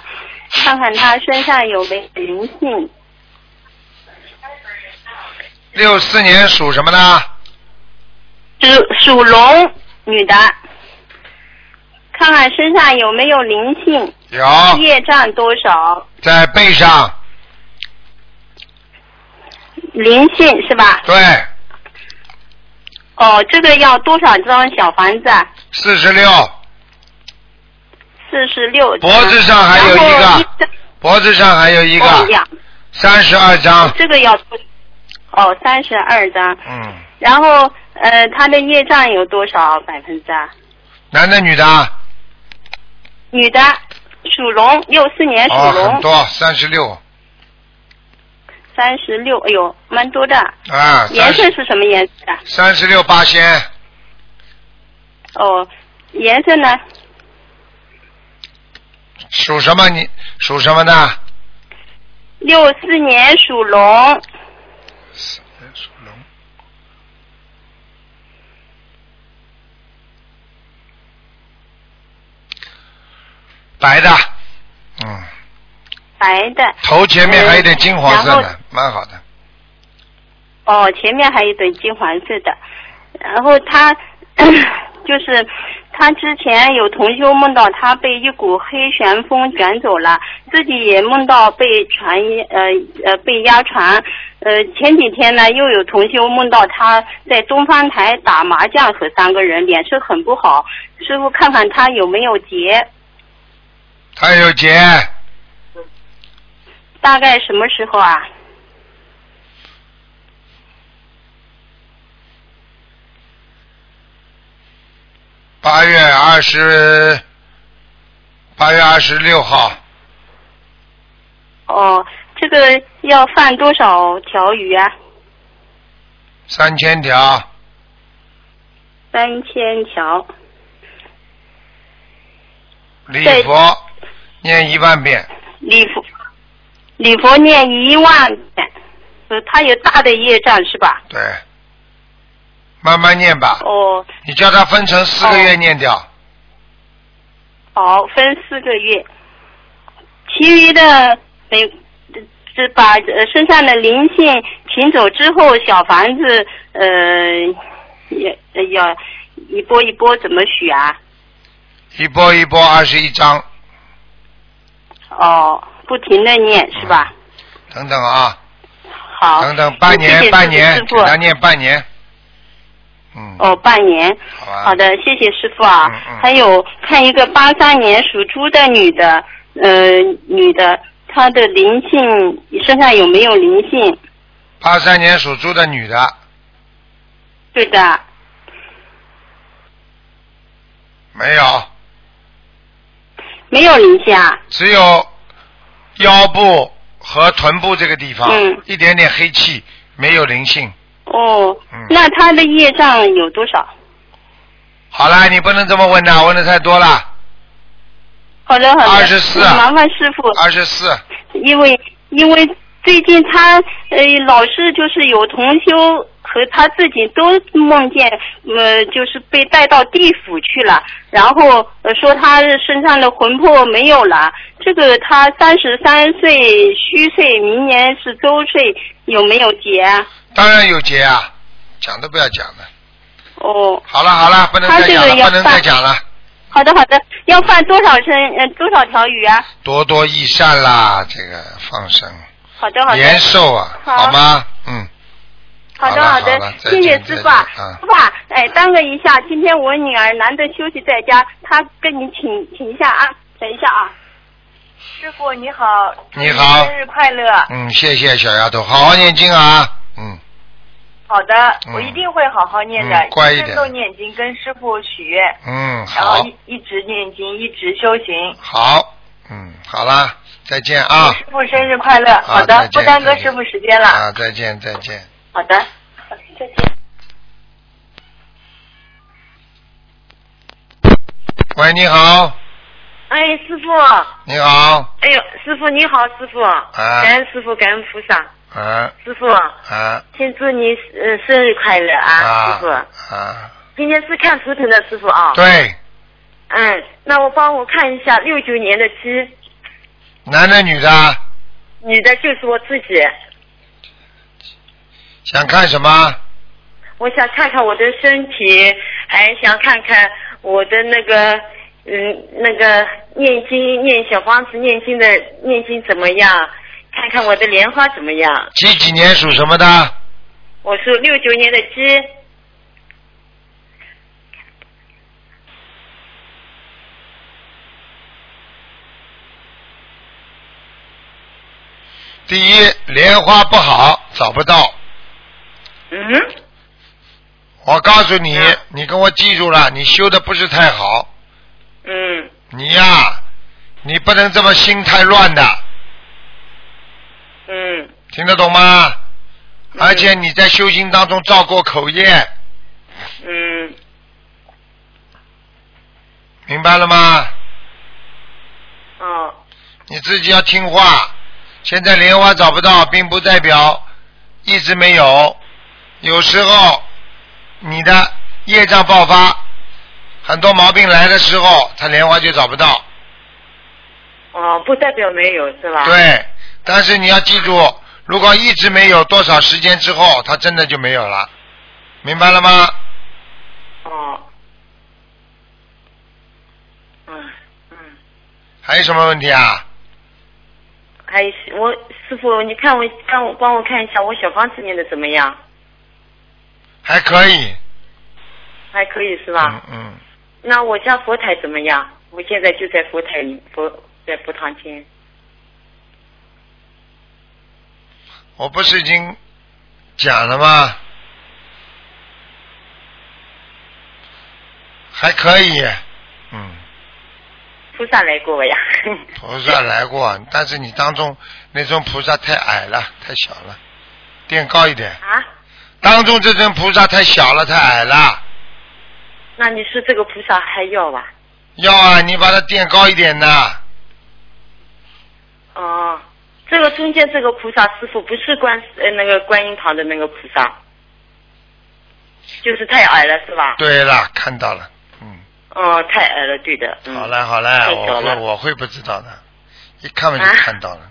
看看她身上有没有灵性。六四年属什么的？属属龙女的，看看身上有没有灵性，有，业障多少，在背上。灵性是吧？对，哦，这个要多少张小房子啊？四十六，四十六。脖子上还有一个脖子上还有一个三十二张。这个要多哦，三十二张。嗯，然后呃，他的业障有多少百分之啊？男的女的啊？女的，属龙，六四年属哦，龙很，多，三十六三十六，哎呦，蛮多的。啊，颜色是什么颜色的？三十六八仙，哦，颜色呢？属什么？你属什么的？六四年属龙，属龙。白的，嗯，白的。头前面还有点金黄色的，蛮好的。哦，前面还有一点金黄色的，然后他 就是他之前有同修梦到他被一股黑旋风卷走了，自己也梦到被船呃呃被压船，呃前几天呢又有同修梦到他在东方台打麻将和三个人，脸色很不好，师傅看看他有没有结，他有结，大概什么时候啊？八月二十，八月二十六号，哦，这个要放多少条鱼啊？三千条，三千条。礼对佛念一万遍，礼佛，礼佛念一万遍，呃，他有大的业障是吧？对，慢慢念吧。哦，你叫他分成四个月念掉，好，分四个月，其余的每这把呃身上的灵性请走之后，小房子呃也呃要一波一波怎么许啊？一波一波二十一章，哦，不停的念是吧？等等啊，好。等等，半年半年。给他念半年。嗯，哦，半年。好的，谢谢师傅啊。嗯嗯还有看一个八三年属猪的女的，呃，女的，她的灵性身上有没有灵性？八三年属猪的女的，对的，没有，没有灵性啊。只有腰部和臀部这个地方，嗯一点点黑气，没有灵性。哦，嗯那他的业障有多少？好了，你不能这么问的，问的太多了。好的，好的。二十四麻烦师傅。二十四，因为因为最近他呃老是就是有同修和他自己都梦见呃就是被带到地府去了，然后呃说他身上的魂魄没有了。这个他三十三岁虚岁，明年是周岁，有没有结啊？当然有结啊，讲都不要讲的。哦，好了好了，不能他这再讲了，不能再讲了，好的好的，要放多少声呃多少条鱼啊？多多益善啦，这个放生，好的好的。延寿啊，好。好吗？嗯，好的好的。谢谢师傅啊。师傅啊，哎，耽搁一下，今天我女儿难得休息在家，她跟你请请一下啊，等一下啊。师傅你好，你好。生日快乐。嗯，谢谢小丫头，好好念经啊，嗯，好的，嗯我一定会好好念的，嗯乖一点念经，跟师傅许愿，嗯，然后，一一直念经，一直修行。好，嗯，好啦，再见啊，师傅生日快乐！好再的，不耽搁师傅时间了。啊，再见再见。好的，好再见。喂，你好，哎，师傅，你好，哎呦，师傅你好，师傅，感恩师傅，感恩菩萨，啊师傅，啊先祝你呃生日快乐啊，啊师傅。啊，今天是看图腾的师傅啊。。对，嗯，那我帮我看一下六九年的鸡，男的女的，女的就是我自己，想看什么？我想看看我的身体，还想看看我的那个嗯那个念经念小房子念经的念经怎么样？看看我的莲花怎么样？几几年属什么的？我是六九年的鸡，第一，莲花不好，找不到。嗯，我告诉你，你跟我记住了，你修的不是太好。嗯。你呀、你不能这么心太乱的，嗯听得懂吗？而且你在修行当中造过口业，嗯明白了吗？哦你自己要听话。现在莲花找不到，并不代表一直没有，有时候你的业障爆发，很多毛病来的时候，它莲花就找不到。哦，不代表没有是吧？。对，但是你要记住，如果一直没有多少时间之后，它真的就没有了，明白了吗？哦。嗯嗯。还有什么问题啊？还有我师傅，你看我帮我帮我看一下我小房子念的怎么样？还可以，还可以是吧？嗯嗯，那我家佛台怎么样？我现在就在佛台里佛在佛堂前。我不是已经讲了吗？还可以，嗯，菩萨来过呀。菩萨来过，但是你当中那尊菩萨太矮了，太小了，垫高一点。啊？当中这尊菩萨太小了，太矮了。那你说这个菩萨还要吧？要啊，你把它垫高一点呐。哦，这个中间这个菩萨师傅不是观呃那个观音堂的那个菩萨，就是太矮了是吧？对了，看到了。嗯哦，太矮了，对的。嗯、好了，好了，我。我会不知道的，一看嘛就啊看到了。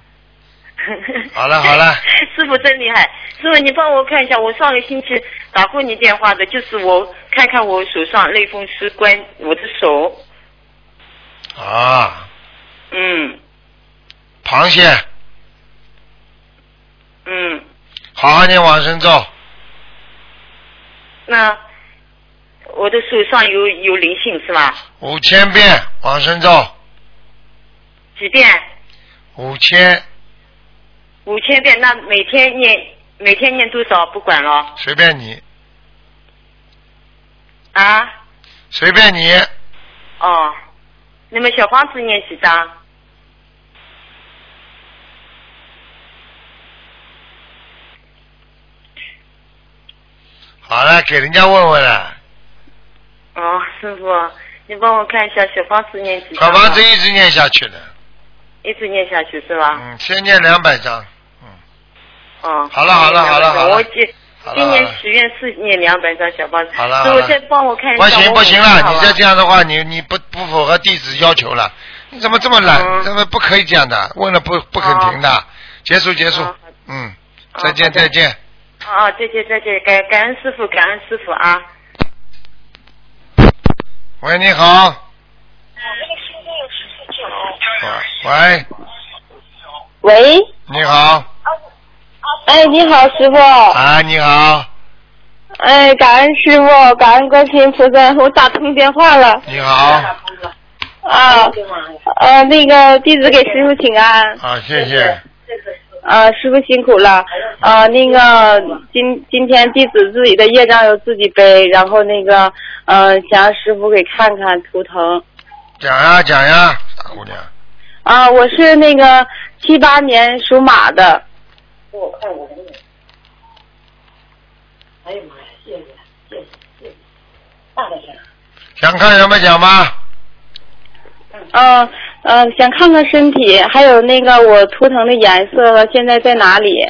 好了好了，师傅真厉害，师傅你帮我看一下，我上个星期打过你电话的，就是我看看我手上类风湿关我的手，啊，嗯螃蟹嗯，好好念往生咒，那我的手上有有灵性是吧？五千遍往生咒，几遍？五千五千遍。那每天念每天念多少？不管了随便你，啊。随便你，哦，那么小房子念几张？好了，给人家问问了，哦，师傅，你帮我看一下小房子念几张？小房子一直念下去的，一直念下去是吧？嗯，先念两百张，哦。好了好了好了好了我今好了今年好了许愿是念两百张小房子。好了好了师傅再帮我看一下。不行不行了，你再再这样的话，你你不不符合弟子要求了，你怎么这么懒？嗯怎么不可以这样的？问了不不肯停的，结束结束哦，嗯，再见再见。啊，再见再见，感感恩师傅，感恩师傅啊。喂，你好，喂，喂，你好，哎，你好，师傅。啊，你好，哎，感恩师傅，感恩观世音菩萨，我打通电话了。你好，啊，呃，那个弟子给师傅请安。啊，谢谢，啊，师傅辛苦了。啊，那个今今天弟子自己的业障由自己背，然后那个呃，想让师傅给看看图腾。讲呀讲呀，大姑娘，啊，我是那个七八年属马的。我看我的脸。哎呀妈呀！谢谢谢谢谢谢，大点声。想看什么讲吧？嗯嗯，想看看身体，还有那个我图腾的颜色和现在在哪里？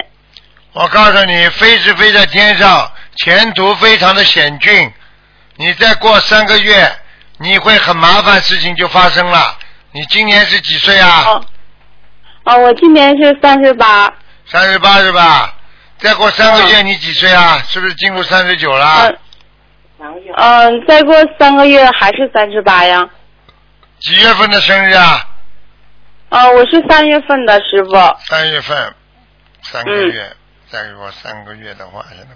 我告诉你，飞是飞在天上，前途非常的险峻。你再过三个月，你会很麻烦，事情就发生了。你今年是几岁啊？哦，哦，我今年是三十八。三十八是吧？再过三个月你几岁啊？是不是进入三十九了？嗯，再过三个月还是三十八呀？几月份的生日啊？啊，我是三月份的师傅。三月份，三个月，嗯再过三个月的话，现在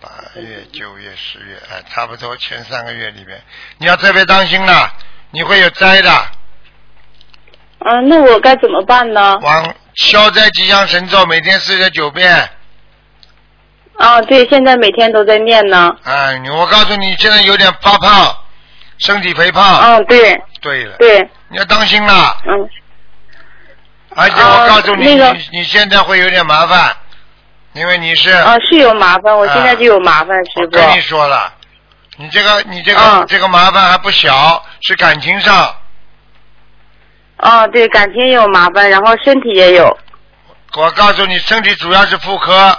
八月、九月、十月，哎，差不多前三个月里面，你要特别当心了，你会有灾的。嗯，那我该怎么办呢？往消灾吉祥神咒每天四十九遍。啊，对，现在每天都在念呢。哎，我告诉你，现在有点发胖，身体肥胖。嗯，对。对了。对。你要当心了。嗯。而且我告诉你，那个你你现在会有点麻烦，因为你是。啊，是有麻烦，我现在就有麻烦，师傅。我跟你说了，你这个你这个、嗯这个麻烦还不小，是感情上。啊，对，感情也有麻烦，然后身体也有。我告诉你，身体主要是妇科，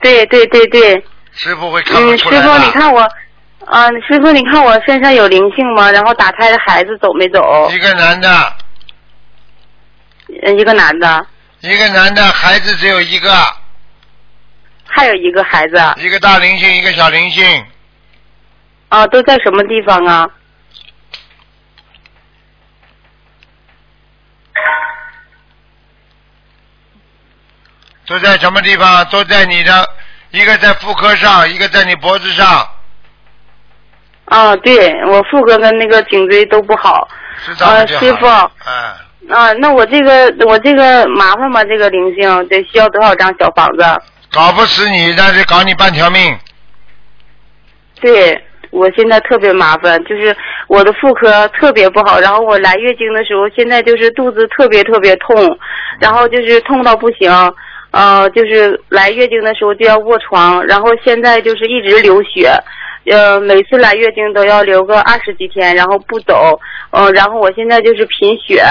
对对对对。师傅会看不嗯，师傅，出来。你看我，啊，师傅，你看我身上有灵性吗？然后打胎的孩子走没走？一个男的，呃一个男的，一个男的，孩子只有一个，还有一个孩子。一个大灵性，一个小灵性。啊，都在什么地方啊？都在什么地方？都在你的，一个在妇科上，一个在你脖子上，啊，对我妇科跟那个颈椎都不好。知道啊，吗？就好师傅，了哎，啊，那我这个我这个麻烦吗？这个灵性得需要多少张小房子？搞不死你，但是搞你半条命。对我现在特别麻烦，就是我的妇科特别不好，然后我来月经的时候，现在就是肚子特别特别痛，然后就是痛到不行，呃，就是来月经的时候就要卧床，然后现在就是一直流血，呃，每次来月经都要留个二十几天，然后不走，嗯、然后我现在就是贫血，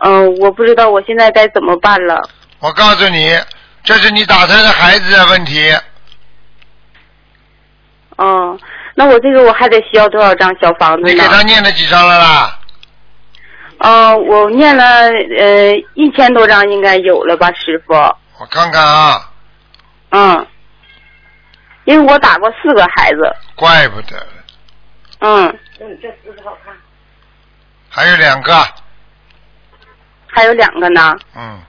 嗯、我不知道我现在该怎么办了。我告诉你，这是你打胎的孩子的问题。嗯，那我这个我还得需要多少张小房子呢？你给他念了几张了啦？嗯，我念了呃一千多张，应该有了吧，师傅。我看看啊，嗯，因为我打过四个孩子。怪不得。嗯。这姿势好看还有两个。还有两个呢。嗯。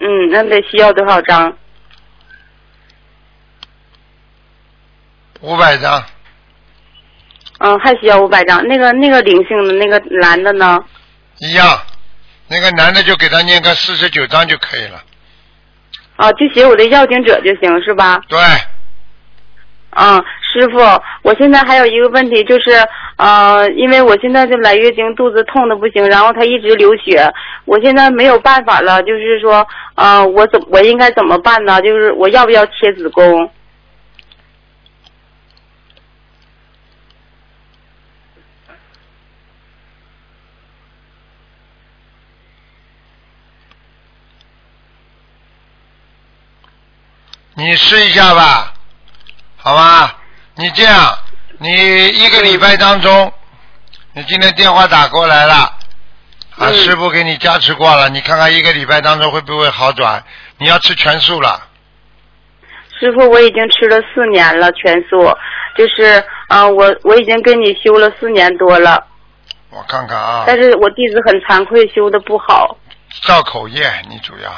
嗯那得需要多少张？五百张。嗯还需要五百张。那个那个灵性的那个男的呢？一样。那个男的就给他念个四十九张就可以了。啊就写我的要警者就行是吧？对。嗯，师傅，我现在还有一个问题就是，呃，因为我现在就来月经，肚子痛的不行，然后它一直流血，我现在没有办法了，就是说，呃，我怎我应该怎么办呢？就是我要不要切子宫？你试一下吧，好吧？你这样，你一个礼拜当中，你今天电话打过来了，啊，师傅给你加持过了，你看看一个礼拜当中会不会好转？你要吃全素了，师傅，我已经吃了四年了全素，就是啊、呃我我已经跟你修了四年多了，我看看啊，但是我弟子很惭愧，修的不好。造口业，你主要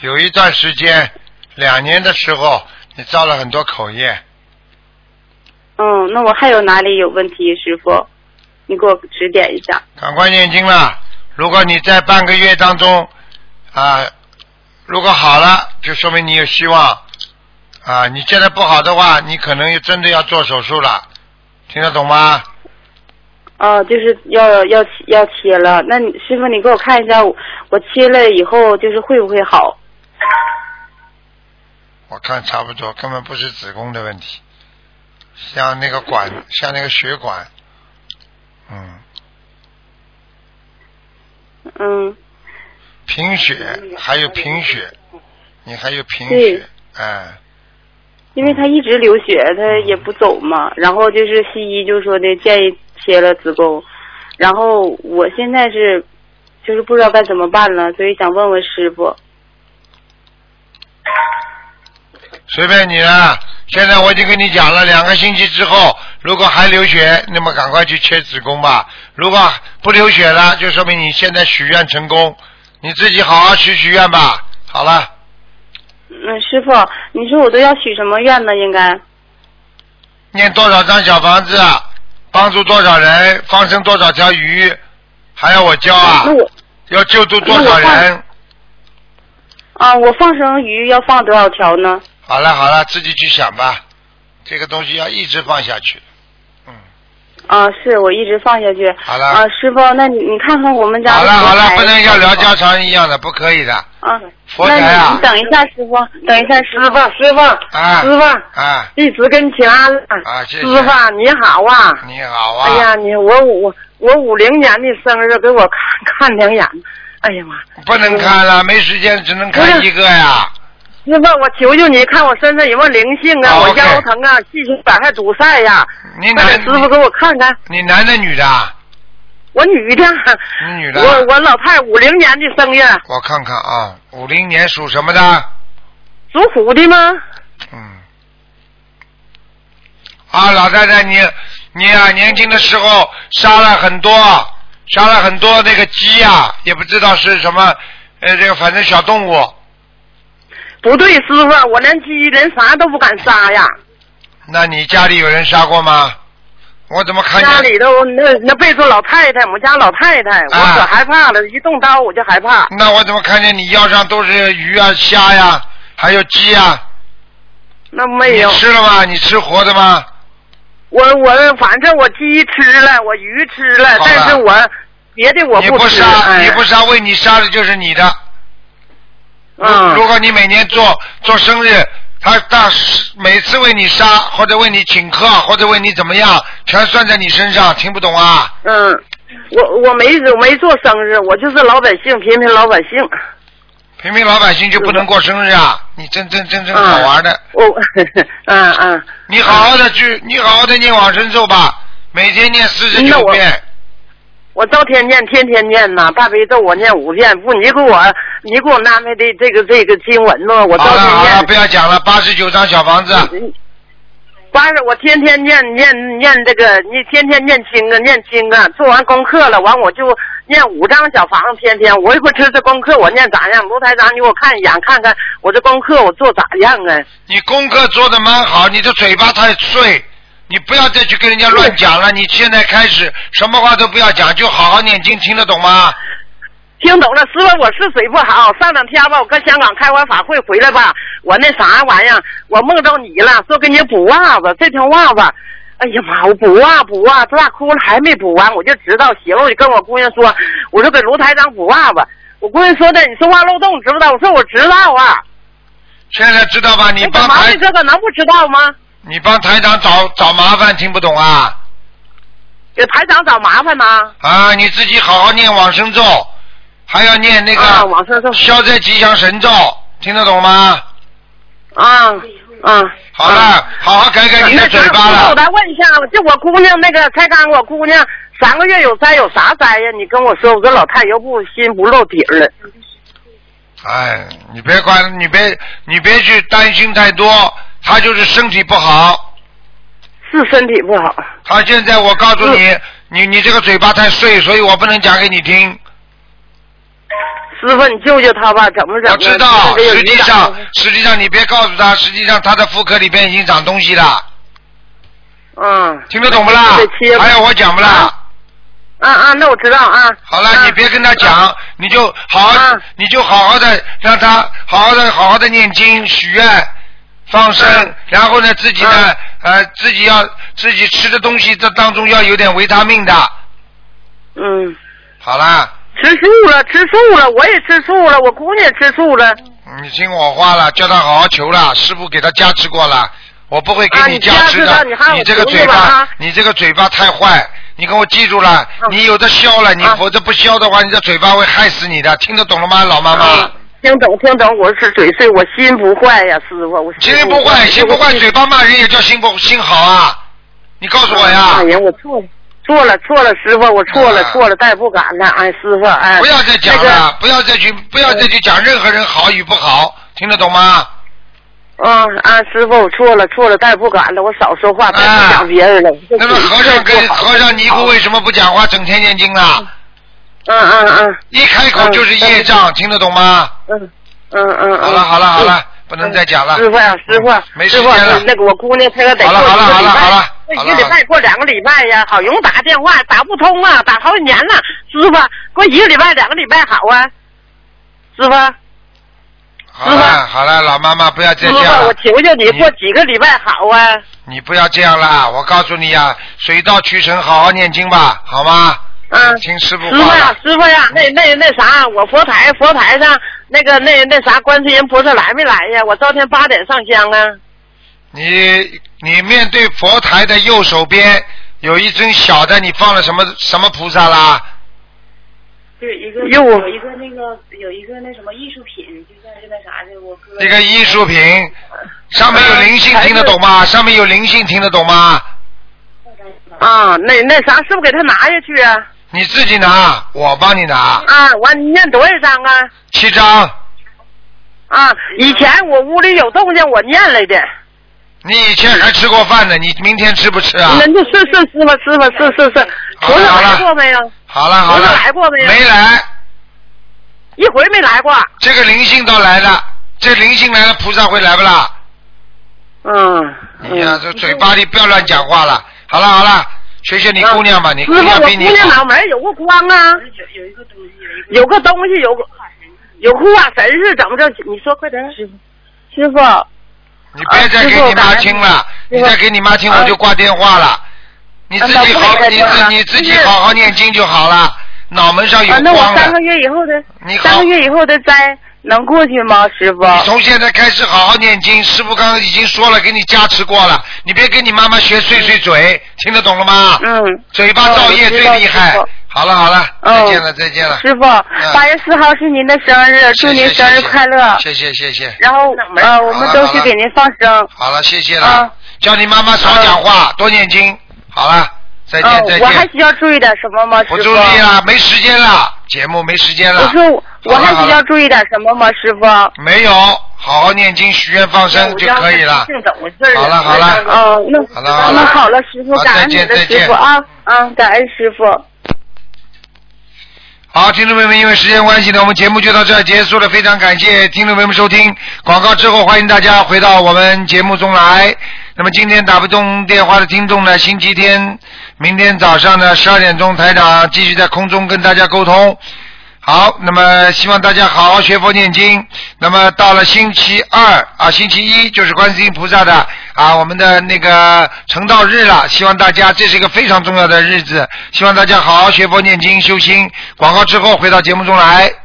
有一段时间，两年的时候，你造了很多口业，嗯，那我还有哪里有问题，师傅？你给我指点一下。赶快念经了。如果你在半个月当中啊，如果好了，就说明你有希望啊。你现在不好的话，你可能真的要做手术了，听得懂吗？哦、就是要要要切了。那你师傅，你给我看一下，我我切了以后就是会不会好？我看差不多，根本不是子宫的问题，像那个管，像那个血管，嗯，嗯，贫血，还有贫血，你还有贫血，哎，因为他一直流血，他也不走嘛。然后就是西医就说的建议切了子宫，然后我现在是就是不知道该怎么办了，所以想问问师傅。随便你了。现在我已经跟你讲了，两个星期之后，如果还流血，那么赶快去切子宫吧。如果不流血了，就说明你现在许愿成功，你自己好好许许愿吧。好了，嗯，师傅，你说我都要许什么愿呢？应该念多少张小房子，帮助多少人，放生多少条鱼，还要我教啊？要救助多少人？啊，我放生鱼要放多少条呢？好了好了，自己去想吧。这个东西要一直放下去。啊，是我一直放下去。好了啊，师傅，那你你看看我们家好了好了，不能像聊家常一样的，不可以的。啊，佛台那你啊你，等一下，师傅，等一下，师傅，师傅，啊师傅，啊弟子跟前安了。啊，谢谢。师傅你好啊！你好啊。哎呀，你我我我五零年的生日，给我看看两眼。哎呀妈！不能看了，没时间，只能看一个呀。师傅，我求求你看我身上有没有灵性啊？好我腰疼啊，气血板还堵塞呀。你快点男师傅给我看看。你男的女的啊？我女的。你女的啊。我我老太五零年的生日，我看看啊，五零年属什么的？属虎的吗？嗯啊，老太太，你你啊，年轻的时候杀了很多，杀了很多那个鸡啊，也不知道是什么，呃，这个反正小动物。不对，师傅，我连鸡连啥都不敢杀呀。那你家里有人杀过吗？我怎么看见？家里头那那备注老太太，我们家老太太，我可害怕了，一动刀我就害怕。那我怎么看见你腰上都是鱼啊、虾呀，还有鸡啊？那没有你吃了吗？你吃活的吗？我我反正我鸡吃了，我鱼吃了，了但是我别的我你不。杀，哎你不杀，为你杀的就是你的。嗯如果你每年做做生日，他大每次为你杀，或者为你请客，或者为你怎么样，全算在你身上，听不懂啊？嗯，我我没我没做生日，我就是老百姓，平民老百姓。平民老百姓就不能过生日啊？你真真真真好玩的。我 嗯嗯。你好好的去，你好好的念往生咒吧，每天念四十九遍。我照天念，天天念呐，大悲咒我念五遍。不，你给我你给我安排的这个这个经文呢，我照天念。好了，不要讲了，八十九张小房子。八十，我天天念念念这个，你天天念经啊，念经啊。做完功课了，完我就念五张小房子，天天。我一会儿吃这功课，我念咋样？卢台长，你给我看一眼，看看我这功课我做咋样啊？你功课做的蛮好，你的嘴巴太碎，你不要再去跟人家乱讲了。你现在开始什么话都不要讲，就好好念经，听得懂吗？听懂了，师傅，我是嘴不好。上两天吧，我搁香港开完法会回来吧，我那啥玩意儿，我梦到你了，说给你补袜子，这条袜子，哎呀妈，我补袜补袜，这大窟窿还没补完，我就知道媳妇我就跟我姑娘说，我说给卢台长补袜子，我姑娘说的，你说话漏洞，知不知道？我说我知道啊。现在知道吧？你帮干嘛台的这个能不知道吗？你帮台长找找麻烦，听不懂啊？给台长找麻烦吗？啊，你自己好好念往生咒，还要念那个啊往生咒消灾吉祥神咒，听得懂吗？啊啊。好了，好好改改你的嘴巴了。我来问一下，就我姑娘那个才刚我姑娘三个月有灾，有啥灾呀？你跟我说，我这老太又不心不露底儿了。哎，你别管，你别你别去担心太多，他就是身体不好。是身体不好。他现在我告诉你，你你这个嘴巴太碎，所以我不能讲给你听。师傅，你救救他吧，怎么整啊？我知道，实际上实际上你别告诉他，实际上他的妇科里边已经长东西了。嗯。听得懂不啦？还要我讲不啦？啊啊，那我知道啊。好了，你别跟他讲，你就好好，你就好好的让他好好的好好的念经许愿放生，然后呢自己呢呃自己要自己吃的东西这当中要有点维他命的。嗯。好啦，吃素了，吃素了，我也吃素了，我姑娘也吃素了。你听我话了，叫他好好求了，师傅给他加持过了，我不会给啊你加持的。了你这个嘴巴你这个嘴巴太坏，你给我记住了，嗯你有的消了，你否则不消的话，你这嘴巴会害死你的，听得懂了吗，老妈妈？听懂听懂，我是嘴碎，我心不坏呀，师傅，我心不坏，心不坏，嘴巴骂人也叫心不心好啊！你告诉我呀。哎呀，我错了，错了，错了，师傅，我错了，错了，再也不敢了。哎，师傅，哎。啊不要再讲了，不要再去，不要再去讲任何人好与不好，听得懂吗？啊啊，师傅，我错了，错了，再也不敢了，我少说话，再不讲别人了。啊那么和尚跟和尚尼姑为什么不讲话，整天念经啊？嗯嗯嗯。一开口就是业障，听得懂吗？嗯嗯嗯。好了好了好了，不能再讲了。师傅呀，师傅，没时间了，那个我姑娘她要得好了好了好了好了这好了一个礼拜过两个礼拜呀，好容易打电话打不通啊，打好几年了。师傅，过一个礼拜两个礼拜好啊。师傅，好了好了，老妈妈不要再，这样了，我求求你过几个礼拜好啊。你不要这样了，我告诉你呀，水到渠成，好好念经吧，好吗？嗯。听师傅师傅呀话。，师傅呀，那那那啥，我佛台佛台上那个那那啥，观世音菩萨来没来呀？我昨天八点上香啊。你你面对佛台的右手边有一尊小的，你放了什么什么菩萨啦？对，一个哟有一个那个有一个那什么艺术品，就像是那啥的，我哥一个艺术品，上面有灵性，听得懂吗？上面有灵性，听得懂吗？啊，那那啥，是不是给他拿下去啊？你自己拿，我帮你拿，啊，我你念多少张啊？七张。啊，以前我屋里有动静，我念来的。你以前还吃过饭呢，你明天吃不吃啊？那就是是是吧是吧是是是，菩萨来过没有？好了好了来过没有？没来，一回没来过。这个灵性倒来了，这灵性来了，菩萨会来不啦？嗯。你呀，这嘴巴里不要乱讲话了。好了好了，学学你姑娘吧，你姑师傅，我娘比你姑娘脑门有个光啊，有一个东西，有个东西，有个有护法神是怎么着？你说快点，师傅，师傅。你别再给你妈听了，你再给你妈听我就挂电话了。你自己好，你自你自己好好念经就好了，脑门上有啊，那我光了。三个月以后的三个月以后的灾能过去吗，师傅？你从现在开始好好念经，师傅刚刚已经说了，给你加持过了，你别跟你妈妈学碎碎嘴，听得懂了吗？嗯。嘴巴造业最厉害。好了好了，嗯再见了再见了。师傅，八月四号是您的生日，祝您生日快乐。谢谢谢谢。然后呃，我们都去给您放生。好了，谢谢啊了。叫你妈妈少讲话，多念经。好了，再见再见，我还。需要注意点什么吗，师傅？不注意了，没时间了，节目没时间了。我说我还需要好了好了注意点什么吗，师傅？没有，好好念经、许愿、放生就可以了。好了好了。哦，那好了好了那好了，师傅，好感恩再见再你的师见傅啊嗯，感恩师傅。好，听众朋友们，因为时间关系呢，我们节目就到这儿结束了。非常感谢听众朋友们收听广告之后，欢迎大家回到我们节目中来。那么今天打不通电话的听众呢，星期天，明天早上呢十二点钟，台长继续在空中跟大家沟通。好，那么希望大家好好学佛念经。那么到了星期二啊，星期一就是观世音菩萨的啊，我们的那个成道日了。希望大家这是一个非常重要的日子，希望大家好好学佛念经修心。广告之后回到节目中来。